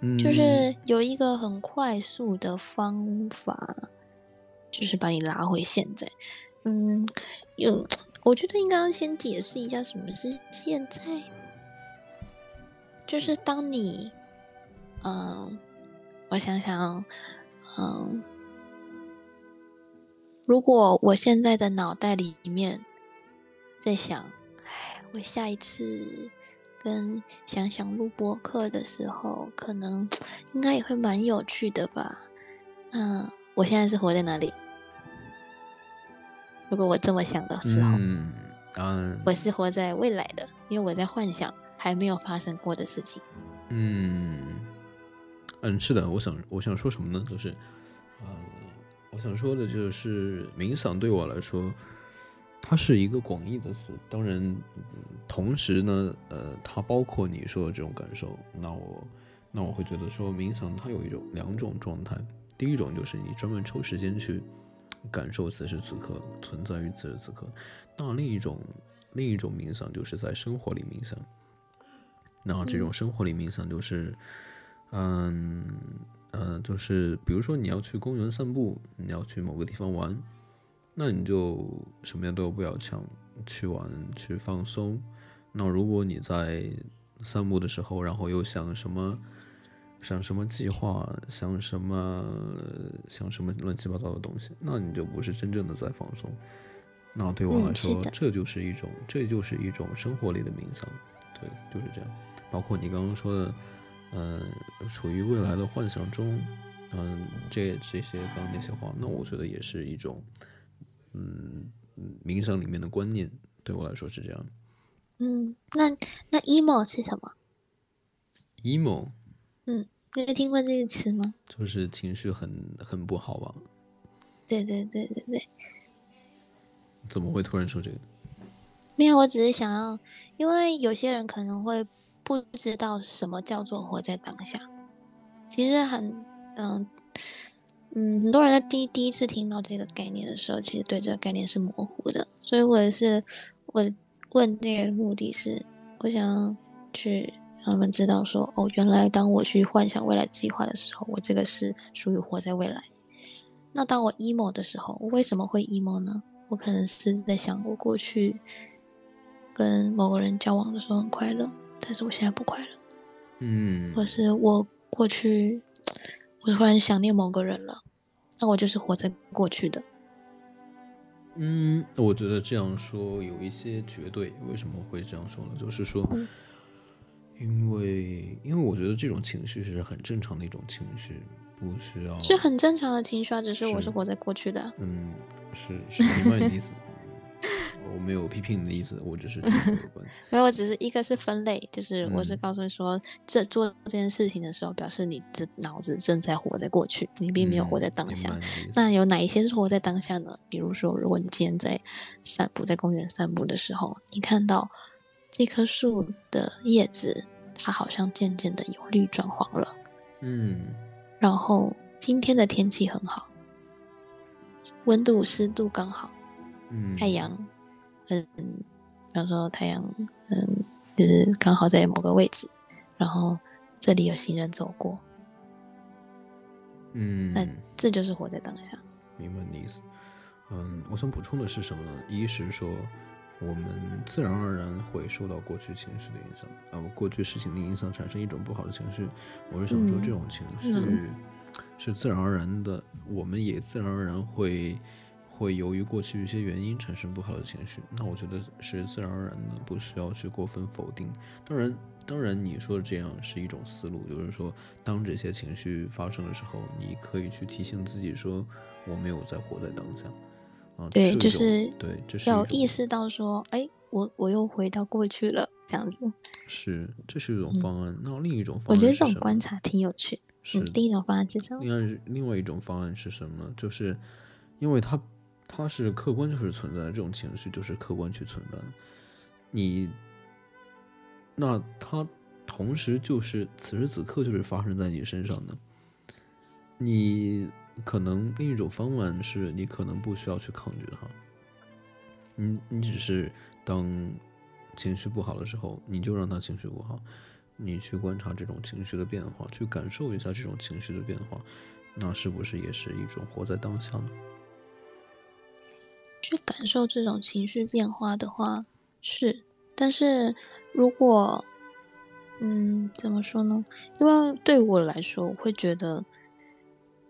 B: 嗯就是有一个很快速的方法，就是把你拉回现在。嗯，有，我觉得应该要先解释一下什么是现在，就是当你。嗯，我想想，嗯，如果我现在的脑袋里面在想，哎，我下一次跟想想录播课的时候，可能 [tsk] 应该也会蛮有趣的吧？那我现在是活在哪里？如果我这么想的时候，
A: 嗯，
B: 我是活在未来的，因为我在幻想还没有发生过的事情。
A: 嗯。嗯，是的，我想我想说什么呢？就是，呃，我想说的就是冥想对我来说，它是一个广义的词。当然，同时呢，呃，它包括你说的这种感受。那我那我会觉得说，冥想它有一种两种状态。第一种就是你专门抽时间去感受此时此刻，存在于此时此刻。那另一种另一种冥想就是在生活里冥想。那这种生活里冥想就是。嗯嗯嗯，就是比如说你要去公园散步，你要去某个地方玩，那你就什么样都不要想，去玩去放松。那如果你在散步的时候，然后又想什么想什么计划，想什么想什么乱七八糟的东西，那你就不是真正的在放松。那对我来说，这就是一种这就是一种生活里的冥想，对，就是这样。包括你刚刚说的。嗯，处于未来的幻想中，嗯，这这些刚刚那些话，那我觉得也是一种，嗯，冥想里面的观念，对我来说是这样。
B: 嗯，那那 emo 是什么
A: ？emo，
B: 嗯，你有听过这个词吗？
A: 就是情绪很很不好吧？
B: 对对对对对。
A: 怎么会突然说这个？
B: 没有，我只是想要，因为有些人可能会不知道什么叫做活在当下。其实很，嗯嗯，很多人在第第一次听到这个概念的时候，其实对这个概念是模糊的。所以我也是，我问这个目的是，我想去让他们知道说，哦，原来当我去幻想未来计划的时候，我这个是属于活在未来。那当我 emo 的时候，我为什么会 emo 呢？我可能是在想，我过去跟某个人交往的时候很快乐，但是我现在不快乐。
A: 嗯，
B: 或是我过去，我突然想念某个人了，那我就是活在过去的。
A: 嗯，我觉得这样说有一些绝对。为什么会这样说呢？就是说，因为因为我觉得这种情绪是很正常的一种情绪，不需要
B: 是很正常的情绪啊。只是我是活在过去的。
A: 嗯。是是明白你的意思，我没有批评你的意思，我只是 [laughs]
B: 没有，我只是一个是分类，就是我是告诉你说，这做这件事情的时候，表示你的脑子正在活在过去，你并没有活在当下。那有哪一些是活在当下呢？比如说，如果你今天在散步，在公园散步的时候，你看到这棵树的叶子，它好像渐渐的由绿转黄了，
A: 嗯，
B: 然后今天的天气很好。温度湿度刚好，
A: 嗯，
B: 太阳，嗯，比方说太阳，嗯，就是刚好在某个位置，然后这里有行人走过，
A: 嗯，
B: 那这就是活在当下。
A: 明白你的意思。嗯，我想补充的是什么呢？一是说我们自然而然会受到过去情绪的影响，啊，过去事情的影响产生一种不好的情绪。我是想说这种情绪。是自然而然的，我们也自然而然会会由于过去一些原因产生不好的情绪。那我觉得是自然而然的，不需要去过分否定。当然，当然你说的这样是一种思路，就是说，当这些情绪发生的时候，你可以去提醒自己说，我没有在活在当下。啊，
B: 对，就是
A: 对，就是
B: 要意识到说，哎，我我又回到过去了，这样子。
A: 是，这是一种方案。那另一种方案，
B: 我觉得这种观察挺有趣。
A: 是
B: 第一种方案是什么？
A: 另外，另外一种方案是什么？就是因为它它是客观就是存在的这种情绪，就是客观去存在。你那它同时就是此时此刻就是发生在你身上的。你可能另一种方案是你可能不需要去抗拒它。你你只是当情绪不好的时候，你就让他情绪不好。你去观察这种情绪的变化，去感受一下这种情绪的变化，那是不是也是一种活在当下呢？
B: 去感受这种情绪变化的话，是。但是如果，嗯，怎么说呢？因为对我来说，我会觉得，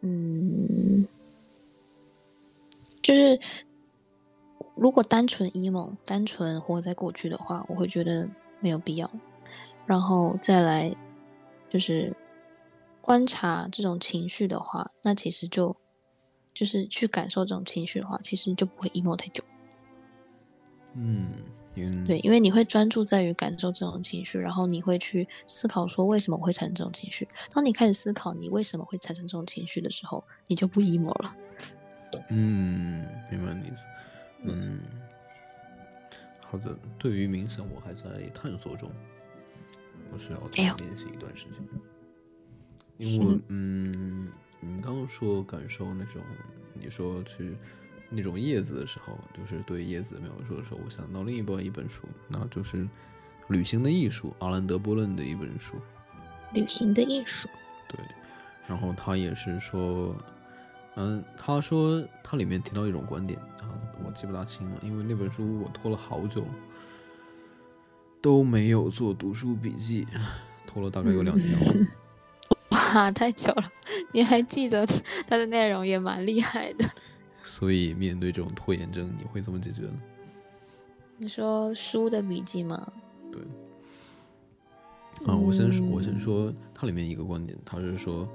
B: 嗯，就是如果单纯 emo，单纯活在过去的话，我会觉得没有必要。然后再来，就是观察这种情绪的话，那其实就就是去感受这种情绪的话，其实就不会 emo 太久。
A: 嗯，
B: 对，因为你会专注在于感受这种情绪，然后你会去思考说为什么会产生这种情绪。当你开始思考你为什么会产生这种情绪的时候，你就不 emo 了。
A: 嗯，明白你意思。嗯，好的。对于冥想，我还在探索中。我需要再练习一段时间，因为嗯，你刚刚说感受那种，你说去那种叶子的时候，就是对叶子描述的时候，我想到另一本一本书，那就是《旅行的艺术》，阿兰德波伦的一本书，《
B: 旅行的艺术》。
A: 对，然后他也是说，嗯，他说他里面提到一种观点啊，我记不大清了，因为那本书我拖了好久。都没有做读书笔记，拖了大概有两年了。[laughs]
B: 哇，[laughs] 太久了！你还记得它的内容也蛮厉害的。
A: 所以面对这种拖延症，你会怎么解决呢？
B: 你说书的笔记吗？
A: 对。啊，我先说，我先说它里面一个观点，它是说，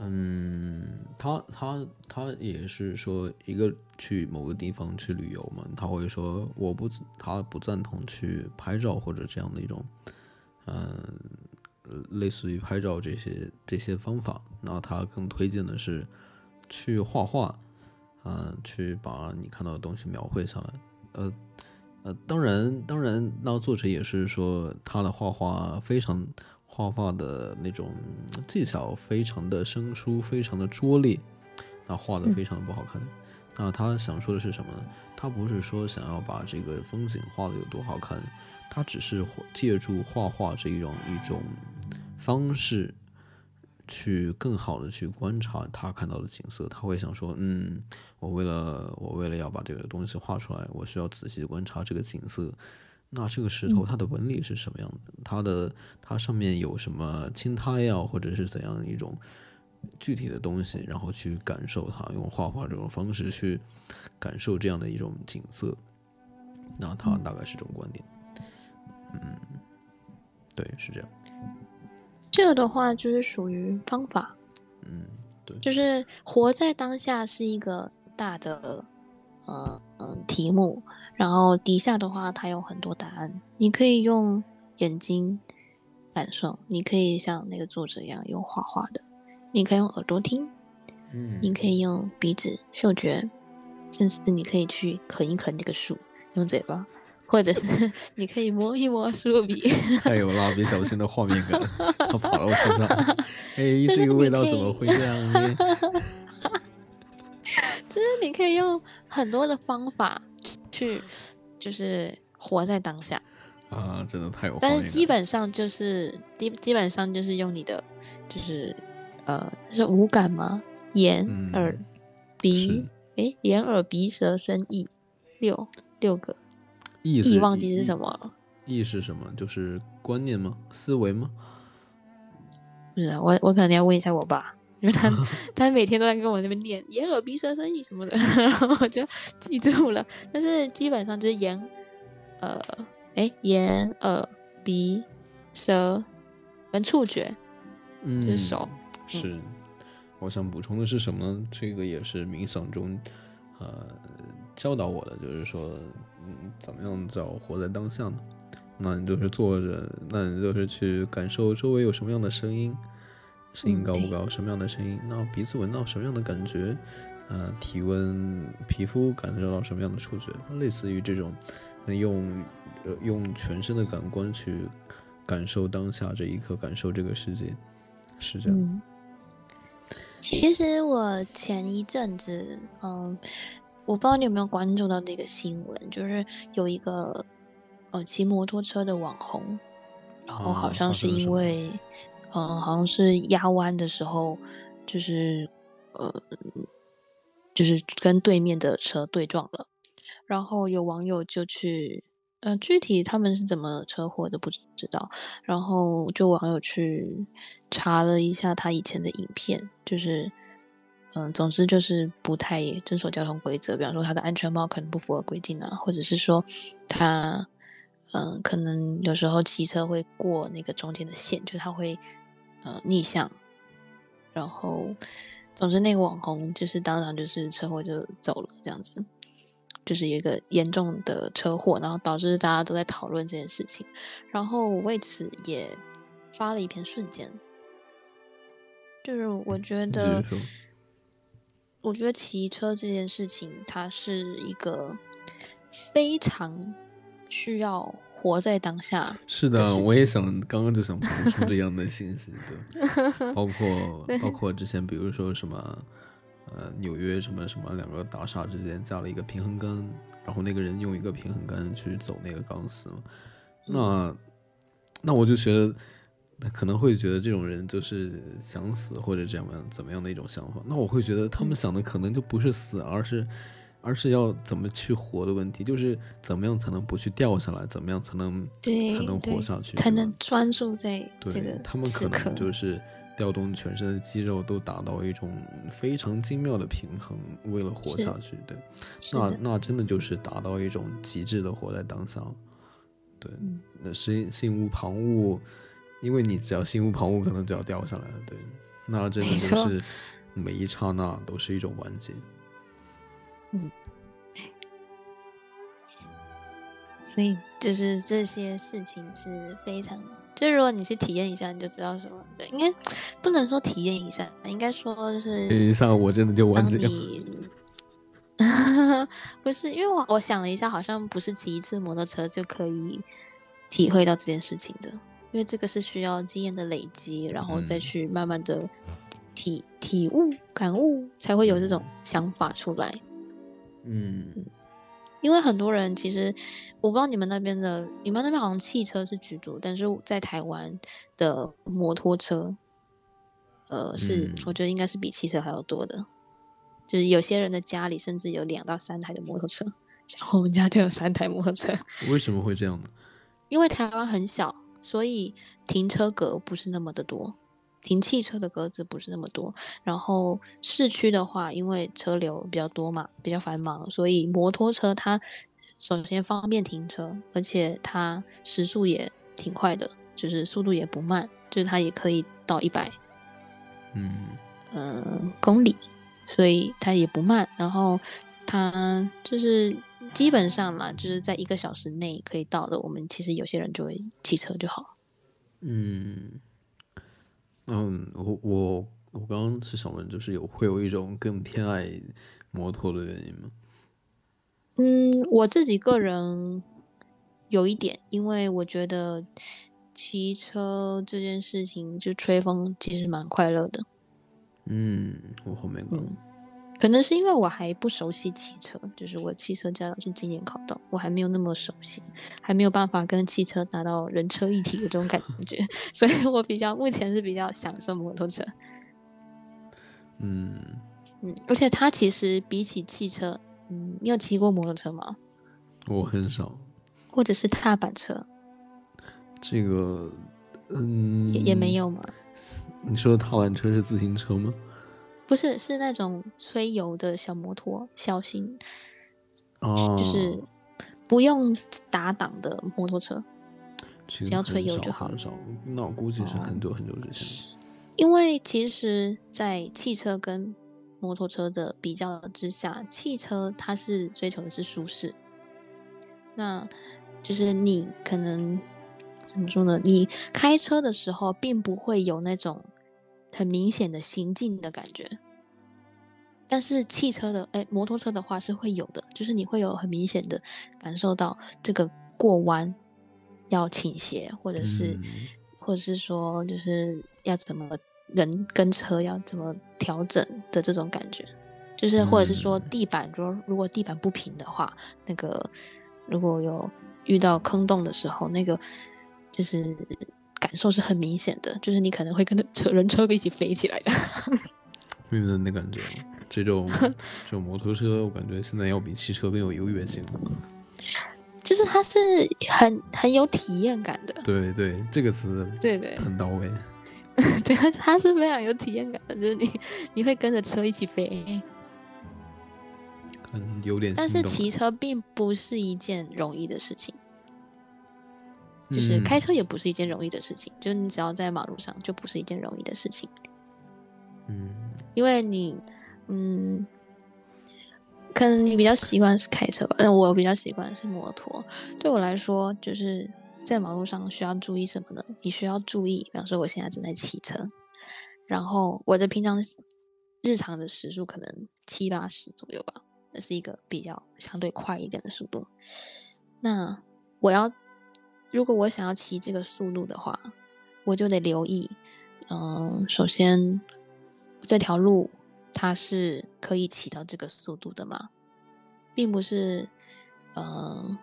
A: 嗯，他他他也是说一个去某个地方去旅游嘛，他会说我不他不赞同去拍照或者这样的一种，嗯，类似于拍照这些这些方法，那他更推荐的是去画画，嗯，去把你看到的东西描绘下来，呃呃，当然当然，那作者也是说他的画画非常。画画的那种技巧非常的生疏，非常的拙劣，那画的非常的不好看。那他想说的是什么呢？他不是说想要把这个风景画的有多好看，他只是借助画画这一种一种方式，去更好的去观察他看到的景色。他会想说，嗯，我为了我为了要把这个东西画出来，我需要仔细观察这个景色。那这个石头它的纹理是什么样的？它的它上面有什么青苔呀，或者是怎样一种具体的东西，然后去感受它，用画画这种方式去感受这样的一种景色。那他大概是这种观点。嗯，对，是这样。
B: 这个的话就是属于方法。
A: 嗯，对，
B: 就是活在当下是一个大的呃嗯题目。然后底下的话，它有很多答案。你可以用眼睛感受，你可以像那个作者一样用画画的，你可以用耳朵听，
A: 嗯，
B: 你可以用鼻子嗅觉，甚至你可以去啃一啃那个树，用嘴巴，或者是 [laughs] 你可以摸一摸树皮。
A: 太有蜡笔小新的画面感，他跑到我身上，哎，[laughs] 这个味道怎么会这样呢？[laughs]
B: 就是你可以用很多的方法。去就是活在当下
A: 啊，真的太有。
B: 但是基本上就是基基本上就是用你的就是呃是五感吗？眼、耳、鼻，诶，眼、耳、鼻、舌、身、意，六六个。
A: 意
B: 意忘记是什么了？
A: 意是什么？就是观念吗？思维吗？
B: 不是，我我可能要问一下我爸。因为他 [laughs] 他每天都在跟我那边念眼耳鼻舌身意什么的，[laughs] 然后我就记住了。但是基本上就是眼，呃，哎，眼耳鼻舌跟触觉，
A: 嗯，
B: 就是手。
A: 是，我想补充的是什么呢？这个也是冥想中，呃，教导我的，就是说，嗯，怎么样叫活在当下呢？那你就是坐着，那你就是去感受周围有什么样的声音。声音高不高？什么样的声音？那鼻子闻到什么样的感觉？呃，体温、皮肤感受到什么样的触觉？类似于这种，用用全身的感官去感受当下这一刻，感受这个世界，是这样。
B: 其实我前一阵子，嗯，我不知道你有没有关注到那个新闻，就是有一个呃骑摩托车的网红，然后好像是因为。嗯，好像是压弯的时候，就是呃，就是跟对面的车对撞了。然后有网友就去，呃，具体他们是怎么车祸的不知道。然后就网友去查了一下他以前的影片，就是嗯，总之就是不太遵守交通规则，比方说他的安全帽可能不符合规定啊，或者是说他。嗯，可能有时候骑车会过那个中间的线，就是他会呃逆向，然后总之那个网红就是当场就是车祸就走了这样子，就是有一个严重的车祸，然后导致大家都在讨论这件事情，然后为此也发了一篇瞬间，就是我觉得，我觉得骑车这件事情它是一个非常。需要活在当下。
A: 是的，我也想刚刚就想补充这样的信息，对，[laughs] 包括包括之前比如说什么，呃，纽约什么什么两个大厦之间加了一个平衡杆，然后那个人用一个平衡杆去走那个钢丝，那那我就觉得可能会觉得这种人就是想死或者怎么样怎么样的一种想法，那我会觉得他们想的可能就不是死，而是。而是要怎么去活的问题，就是怎么样才能不去掉下来，怎么样才能才能活下去，
B: 才能专注在这个
A: 他们可能就是调动全身的肌肉，都达到一种非常精妙的平衡，为了活下去。对，那那真的就是达到一种极致的活在当下。对，那心心无旁骛，因为你只要心无旁骛，可能就要掉下来了。对，那真的就是每一刹那都是一种完结。
B: 嗯所以就是这些事情是非常，就如果你去体验一下，你就知道什么。对，应该不能说体验一下，应该说就是
A: 体验一下，我真的就完
B: 当
A: 结了。[laughs]
B: 不是，因为我我想了一下，好像不是骑一次摩托车就可以体会到这件事情的，因为这个是需要经验的累积，然后再
A: 嗯
B: 去慢慢的体体悟、感悟，才会有这种想法出来。
A: 嗯，
B: 因为很多人其实，我不知道你们那边的，你们那边好像汽车是居多，但是在台湾的摩托车，呃，是、
A: 嗯
B: 我觉得应该是比汽车还要多的。就是有些人的家里甚至有两到三台的摩托车，[laughs] 像我们家就有三台摩托车。
A: 为什么会这样呢？
B: 因为台湾很小，所以停车格不是那么的多，停汽车的格子不是那么多。然后市区的话，因为车流比较多嘛，比较繁忙，所以摩托车它首先方便停车，而且它时速也挺快的，就是速度也不慢，就是它也可以到一百
A: 嗯
B: 呃公里，所以它也不慢。然后它就是基本上啦，就是在一个小时内可以到的。我们其实有些人就会骑车就好。
A: 嗯嗯，我我我刚刚是想问，就是有会有一种更偏爱摩托的原因吗？
B: 嗯，我自己个人有一点，因为我觉得骑车这件事情就吹风其实蛮快乐的。
A: 嗯，我后面讲。
B: 嗯可能是因为我还不熟悉汽车，就是我汽车驾照是今年考到，我还没有那么熟悉，还没有办法跟汽车达到人车一体的这种感觉，[laughs] 所以我比较目前是比较享受摩托车。
A: 嗯，
B: 嗯，而且它其实比起汽车，嗯，你有骑过摩托车吗？
A: 我很少。
B: 或者是踏板车，
A: 这个，嗯，
B: 也也没。有吗？
A: 你说的踏板车是自行车吗？
B: 不是，是那种吹油的小摩托，小型，
A: 哦，
B: 就是不用打档的摩托车。只要吹油就好哦
A: 很少。那我估计是很久很久之前。
B: 因为其实，在汽车跟摩托车的比较之下，汽车它是追求的是舒适。那就是你可能怎么说呢？你开车的时候，并不会有那种很明显的行进的感觉。但是汽车的，哎，摩托车的话是会有的，就是你会有很明显的感受到这个过弯要倾斜，或者是、
A: 嗯。
B: 或者是说就是要怎么人跟车要怎么调整的这种感觉，就是或者是说地板，如如果地板不平的话，那个如果有遇到坑洞的时候，那个就是感受是很明显的，就是你可能会跟着车人车一起飞起来的。
A: 没有那感觉。这种 [laughs] 这种摩托车，我感觉现在要比汽车更有优越性。
B: 就是它是很很有体验感的，
A: 对对，这个词
B: 对对
A: 很到位。[laughs]
B: 对，它是非常有体验感的，就是你你会跟着车一起飞。
A: 很有点。
B: 但是骑车并不是一件容易的事情，就是
A: 嗯
B: 开车也不是一件容易的事情，就是你只要在马路上就不是一件容易的事情，
A: 嗯
B: 因为你，嗯，可能你比较习惯是开车吧，但我比较习惯是摩托。对我来说，就是在马路上需要注意什么呢？你需要注意，比方说我现在正在骑车，然后我的平常日常的时速可能七八十左右吧，那是一个比较相对快一点的速度。那我要如果我想要骑这个速度的话，我就得留意，嗯，首先这条路它是可以骑到这个速度的吗？并不是，嗯、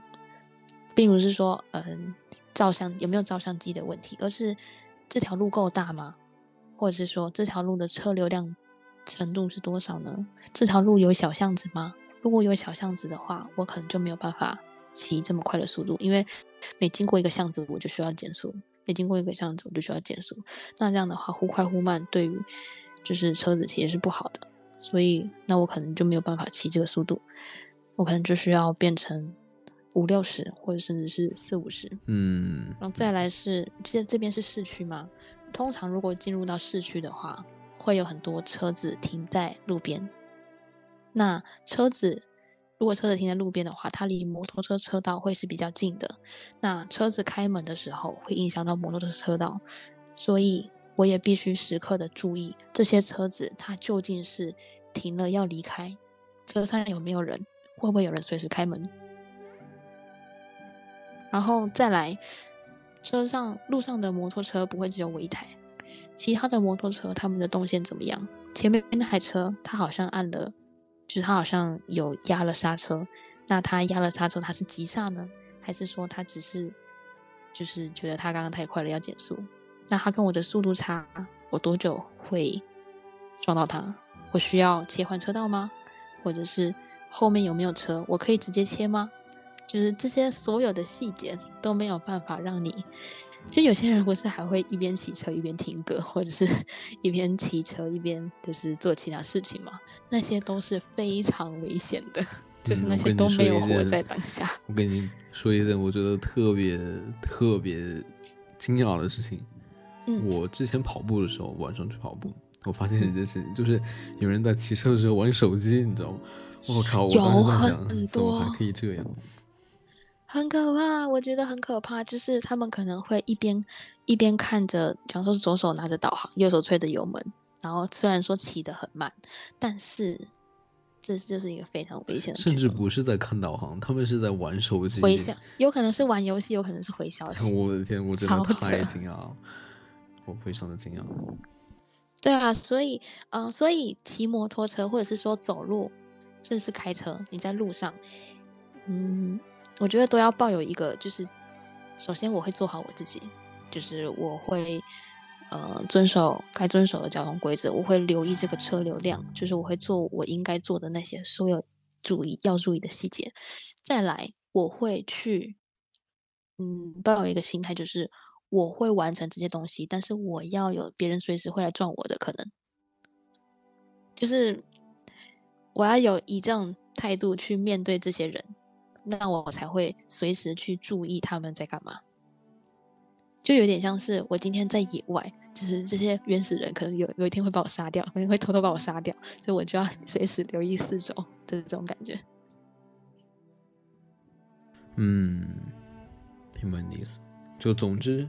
B: 并不是说，嗯、照相有没有照相机的问题，而是这条路够大吗？或者是说这条路的车流量程度是多少呢？这条路有小巷子吗？如果有小巷子的话，我可能就没有办法骑这么快的速度，因为每经过一个巷子我就需要减速，每经过一个巷子我就需要减速。那这样的话，忽快忽慢对于就是车子其实是不好的，所以那我可能就没有办法骑这个速度，我可能就需要变成五六十或者甚至是四五十。
A: 嗯
B: 然后再来是，这这边是市区嘛？通常如果进入到市区的话，会有很多车子停在路边。那车子如果车子停在路边的话，它离摩托车车道会是比较近的。那车子开门的时候会影响到摩托车车道，所以我也必须时刻的注意这些车子它究竟是停了要离开，车上有没有人，会不会有人随时开门。然后再来，车上路上的摩托车不会只有我一台，其他的摩托车他们的动线怎么样？前面那台车它好像按了，就是他好像有压了刹车，那他压了刹车，他是急刹呢，还是说他只是就是觉得他刚刚太快了要减速？那他跟我的速度差，我多久会撞到他？我需要切换车道吗？或者是后面有没有车？我可以直接切吗？就是这些所有的细节都没有办法让你，就有些人不是还会一边骑车一边听歌，或者是 [laughs] 一边骑车一边就是做其他事情嘛？那些都是非常危险的，就是那些都没有活在当下。
A: 我跟你说一件我觉得特别特别惊讶的事情。
B: 嗯，
A: 我之前跑步的时候，晚上去跑步，我发现一件事情，就是有人在骑车的时候玩手机，你知道吗？我靠！我有很多，怎么还可以这样？
B: 很可怕，我觉得很可怕。就是他们可能会一边一边看着，比方说是左手拿着导航，右手吹着油门，然后虽然说骑得很慢，但是这就是一个非常危险的。
A: 甚至不是在看导航，他们是在玩手机。
B: 回消，有可能是玩游戏，有可能是回消息。[laughs]
A: 我的天，我真的太惊讶了，我非常的惊讶。
B: 对啊，所以，呃，所以骑摩托车或者是说走路，甚至是开车，你在路上，嗯。我觉得都要抱有一个，就是首先我会做好我自己，就是我会呃遵守该遵守的交通规则，我会留意这个车流量，就是我会做我应该做的那些所有注意要注意的细节。再来，我会去嗯抱有一个心态，就是我会完成这些东西，但是我要有别人随时会来撞我的可能，就是我要有以这种态度去面对这些人。那我才会随时去注意他们在干嘛，就有点像是我今天在野外，就是这些原始人可能有有一天会把我杀掉，可能会偷偷把我杀掉，所以我就要 [laughs] 随时留意四周的这种感觉。
A: 嗯，明白你的意思。就总之，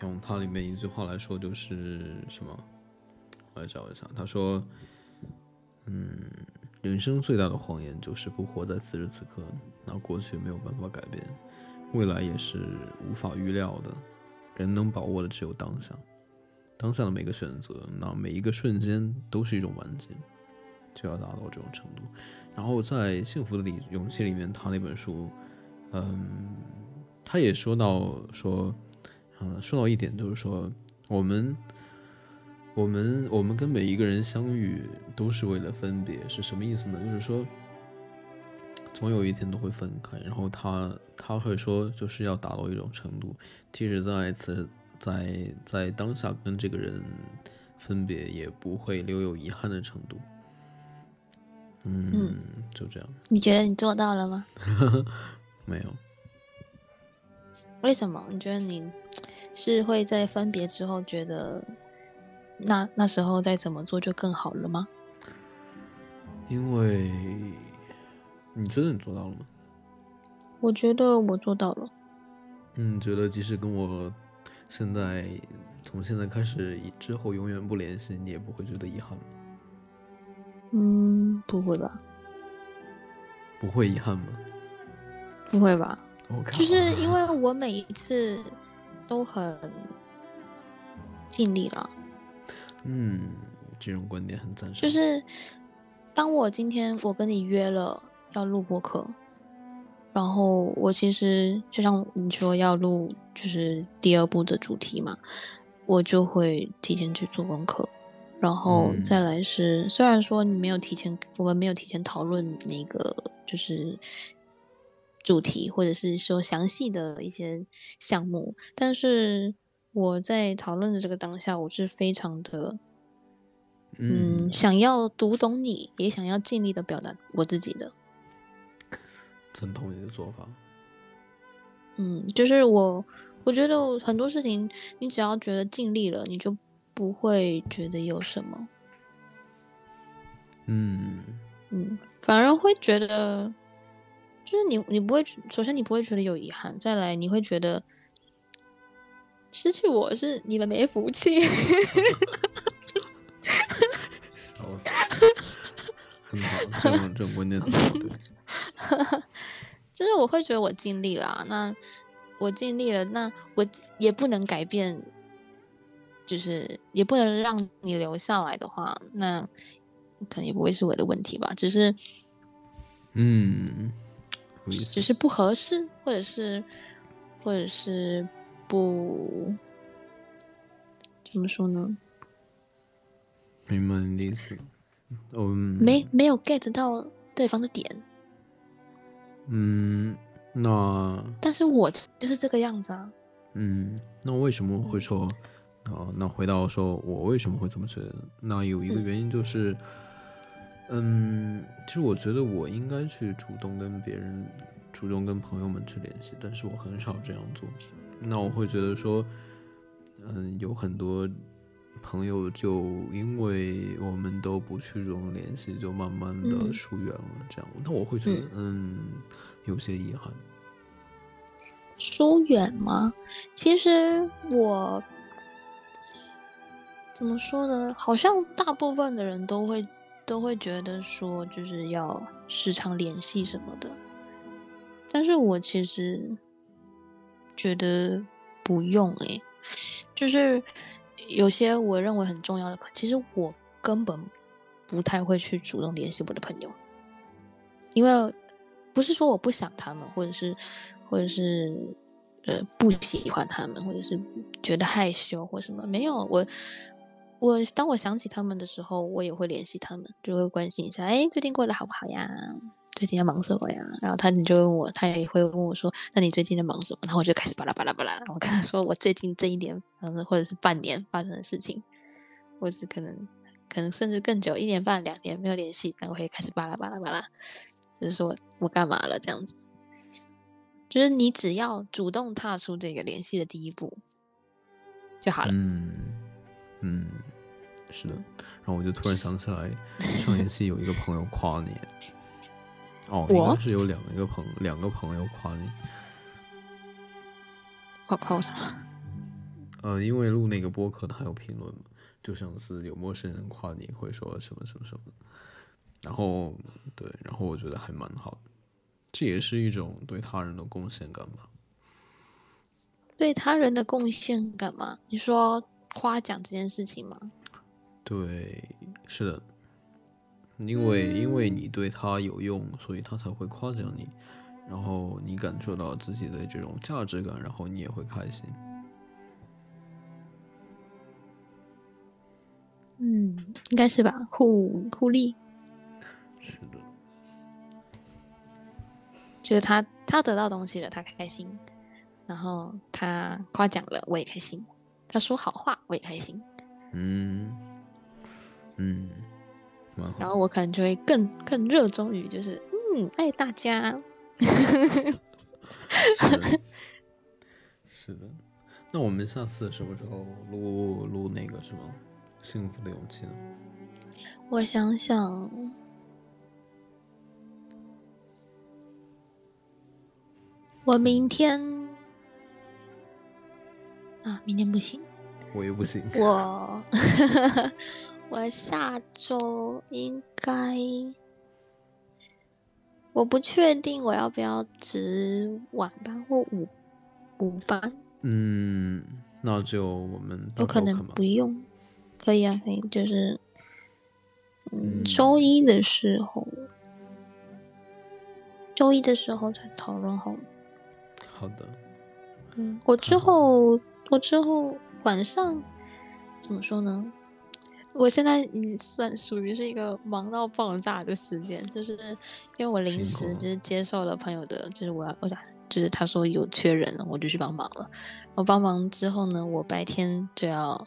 A: 用它里面一句话来说，就是什么？我来找一下。他说：“嗯。”人生最大的谎言就是不活在此时此刻。那过去没有办法改变，未来也是无法预料的。人能把握的只有当下，当下的每个选择，那每一个瞬间都是一种完结，就要达到这种程度。然后在《幸福的里勇气》里面，他那本书，嗯，他也说到说，嗯，说到一点就是说，我们。我们我们跟每一个人相遇都是为了分别，是什么意思呢？就是说，总有一天都会分开。然后他他会说，就是要达到一种程度，即使在此在在当下跟这个人分别，也不会留有遗憾的程度。嗯，就这样。
B: 你觉得你做到了吗？[laughs]
A: 没有。
B: 为什么？你觉得你是会在分别之后觉得？那那时候再怎么做就更好了吗？
A: 因为你觉得你做到了吗？
B: 我觉得我做到了。
A: 嗯，觉得即使跟我现在从现在开始之后永远不联系，你也不会觉得遗憾吗？
B: 嗯，不会吧？
A: 不会遗憾吗？
B: 不会吧？
A: 我靠！
B: 就是因为 [laughs] 我每一次都很尽力了。
A: 嗯，这种观点很赞赏。
B: 就是当我今天我跟你约了要录播课，然后我其实就像你说要录就是第二部的主题嘛，我就会提前去做功课，然后再来是虽然说你没有提前，我们没有提前讨论那个就是主题或者是说详细的一些项目，但是。我在讨论的这个当下，我是非常的，嗯，想要读懂你，也想要尽力的表达我自己的。
A: 赞同你的做法。
B: 嗯，就是我，我觉得很多事情，你只要觉得尽力了，你就不会觉得有什么，
A: 嗯
B: 嗯，反而会觉得，就是你你不会，首先你不会觉得有遗憾，再来你会觉得失去我是你们没福气。[laughs]
A: 笑死，很好，这种这种观念很好，对。[laughs]
B: 就是我会觉得我尽力了，那我尽力了，那我也不能改变，就是也不能让你留下来的话，那可能也不会是我的问题吧，只是，
A: 嗯，
B: 只是不合适，或者是，或者是不，怎么说呢？
A: 明白你的意思，嗯，
B: 没没有 get 到对方的点。
A: 嗯，那
B: 但是我就是这个样子啊。
A: 嗯，那为什么会说？哦，那回到说我为什么会这么觉得？那有一个原因就是，嗯，其实我觉得我应该去主动跟别人、主动跟朋友们去联系，但是我很少这样做。那我会觉得说，嗯，有很多朋友就因为我们都不去主动联系，就慢慢的疏远了。这样，那我会觉得，嗯，有些遗憾。
B: 疏远吗？其实我怎么说呢？好像大部分的人都会都会觉得说，就是要时常联系什么的。但是我其实觉得不用诶，就是有些我认为很重要的朋友，其实我根本不太会去主动联系我的朋友，因为不是说我不想他们，或者是。或者是呃不喜欢他们，或者是觉得害羞或什么，没有我我当我想起他们的时候，我也会联系他们，就会关心一下，哎，最近过得好不好呀？最近在忙什么呀？然后他你就问我，他也会问我说，那你最近在忙什么？然后我就开始巴拉巴拉巴拉，我跟他说我最近这一年，或者是半年发生的事情，或是可能可能甚至更久，一年半两年没有联系，然后也开始巴拉巴拉巴拉，就是说我干嘛了这样子。就是你只要主动踏出这个联系的第一步就好了。
A: 嗯嗯，是的。然后我就突然想起来，[laughs] 上一次有一个朋友夸你。哦，应该是有两个朋两个朋友夸你。
B: 夸夸我什么？
A: 呃，因为录那个播客，他有评论嘛，就上次有陌生人夸你会说什么什么什么。然后对，然后我觉得还蛮好的。这也是一种对他人的贡献感吧？
B: 对他人的贡献感吗？你说夸奖这件事情吗？
A: 对，是的，因为因为你对他有用，所以他才会夸奖你，然后你感受到自己的这种价值感，然后你也会开心。
B: 嗯，应该是吧，互互利。
A: 是的。
B: 就是他，他得到东西了，他开心；然后他夸奖了，我也开心；他说好话，我也开心。
A: 嗯嗯，
B: 然后我可能就会更更热衷于，就是嗯，爱大家。[laughs] [laughs]
A: 是的，那我们下次什么时候录录那个什么幸福的勇气呢？
B: 我想想。我明天啊，明天不行，
A: 我又不行。
B: 我我下周应该，我不确定我要不要值晚班或午午班。
A: 嗯，那就我们
B: 有可能不用，可以啊，可以，就是嗯，周一的时候，周一的时候再讨论好。
A: 好的，
B: 嗯，我之后我之后晚上怎么说呢？我现在已算属于是一个忙到爆炸的时间，就是因为我临时就是接受了朋友的，就是我要我想就是他说有缺人了，我就去帮忙了。我帮忙之后呢，我白天就要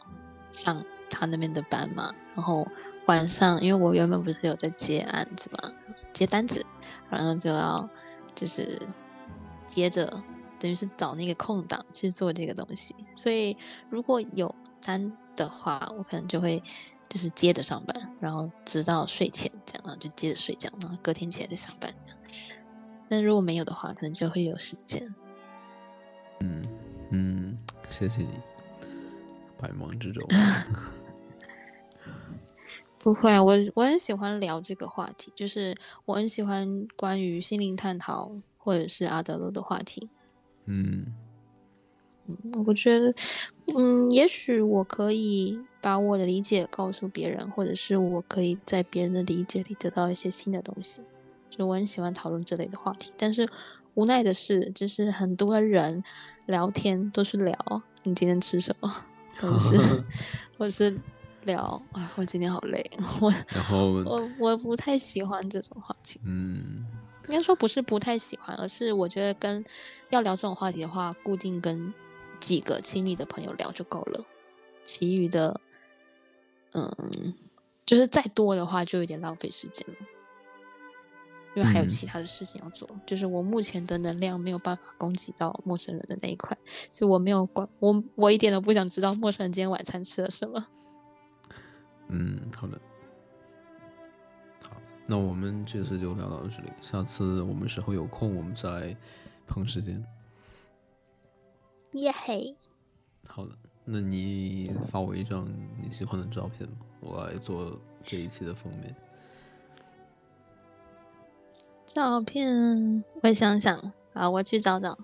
B: 上他那边的班嘛，然后晚上因为我原本不是有在接案子嘛，接单子，然后就要就是接着。等于是找那个空档去做这个东西，所以如果有单的话，我可能就会就是接着上班，然后直到睡前这样，然后就接着睡觉，然后隔天起来再上班。但如果没有的话，可能就会有时间。
A: 嗯嗯，谢谢你，百忙之中。[laughs]
B: 不会啊，我我很喜欢聊这个话题，就是我很喜欢关于心灵探讨或者是阿德勒的话题。
A: 嗯
B: 嗯，我觉得，嗯，也许我可以把我的理解告诉别人，或者是我可以在别人的理解里得到一些新的东西。就我很喜欢讨论这类的话题，但是无奈的是，就是很多人聊天都是聊你今天吃什么，[laughs] 或者是或者是。聊啊，我今天好累，我
A: 然后
B: 我我不太喜欢这种话题。
A: 嗯，
B: 应该说不是不太喜欢，而是我觉得跟要聊这种话题的话，固定跟几个亲密的朋友聊就够了，其余的，嗯，就是再多的话就有点浪费时间了，因为还有其他的事情要做。就是我目前的能量没有办法供给到陌生人的那一块，所以我没有关我我一点都不想知道陌生人今天晚餐吃了什么。[laughs]
A: 嗯，好的，好，那我们这次就聊到这里，下次我们时候有空，我们再碰时间。
B: 耶嘿，
A: 好的，那你发我一张你喜欢的照片，我来做这一期的封面。
B: 照片，我想想啊，我去找找。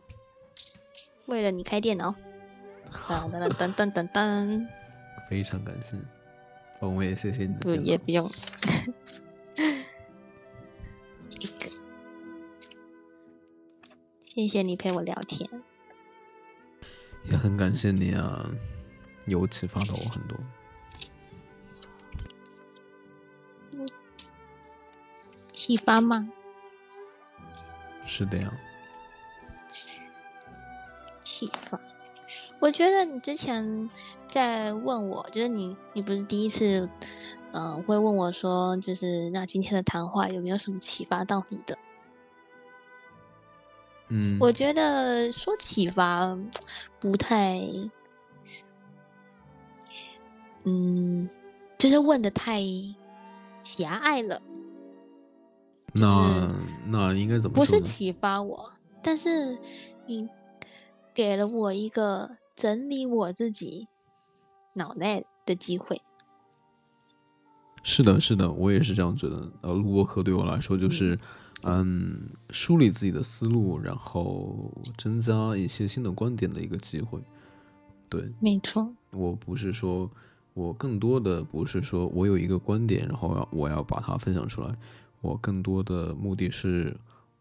B: 为了你开电脑，[laughs] 噔噔噔噔噔噔，
A: 非常感谢。我也谢谢你。
B: 不，也不用。一个，谢谢你陪我聊天。
A: 也很感谢你啊，有启发到我很多。
B: 启发吗？
A: 是的呀。
B: 启发，我觉得你之前。在问我，就是你，你不是第一次，嗯，会问我说，就是那今天的谈话有没有什么启发到你的？
A: 嗯，
B: 我觉得说启发不太，嗯，就是问的太狭隘了。
A: 那那应该怎么？
B: 不是启发我，但是你给了我一个整理我自己。脑袋的机会，
A: 是的，是的，我也是这样觉得。呃，录播课对我来说就是，嗯，梳理自己的思路，然后增加一些新的观点的一个机会。对，
B: 没错。
A: 我不是说，我更多的不是说我有一个观点，然后要我要把它分享出来。我更多的目的是，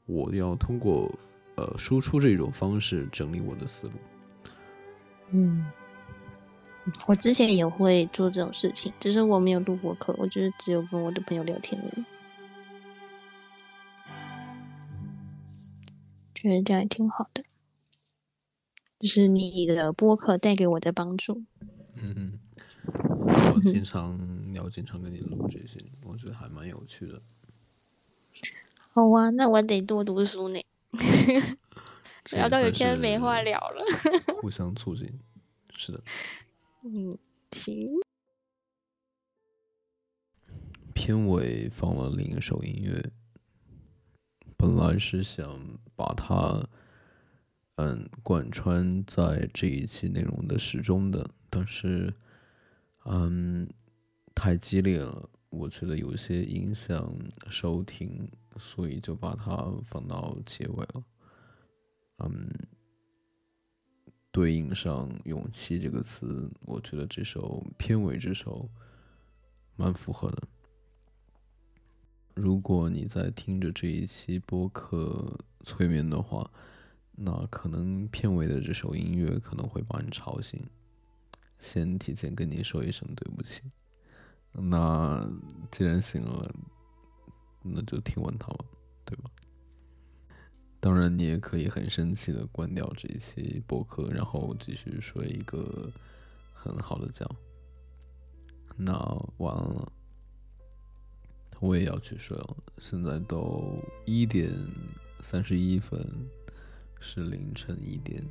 A: 我要通过呃输出这种方式整理我的思路。
B: 嗯。我之前也会做这种事情，只是我没有录播课，我就是只有跟我的朋友聊天而已。觉得这样也挺好的，就是你的播客带给我的帮助。
A: 嗯，我经常要经常跟你录这些，我觉得还蛮有趣的。
B: 好啊，那我得多读书呢。[laughs] 聊到有天没话聊了。
A: 互相促进，是的。[laughs]
B: 嗯，行。
A: 片尾放了另一首音乐，本来是想把它嗯贯穿在这一期内容的始终的，但是嗯太激烈了，我觉得有些影响收听，所以就把它放到结尾了。嗯。对应上“勇气”这个词，我觉得这首片尾这首蛮符合的。如果你在听着这一期播客催眠的话，那可能片尾的这首音乐可能会把你吵醒。先提前跟你说一声对不起。那既然醒了，那就听完它吧，对吧？当然，你也可以很生气的关掉这一期播客，然后继续睡一个很好的觉。那晚安了，我也要去睡了。现在都一点三十一分，是凌晨一点。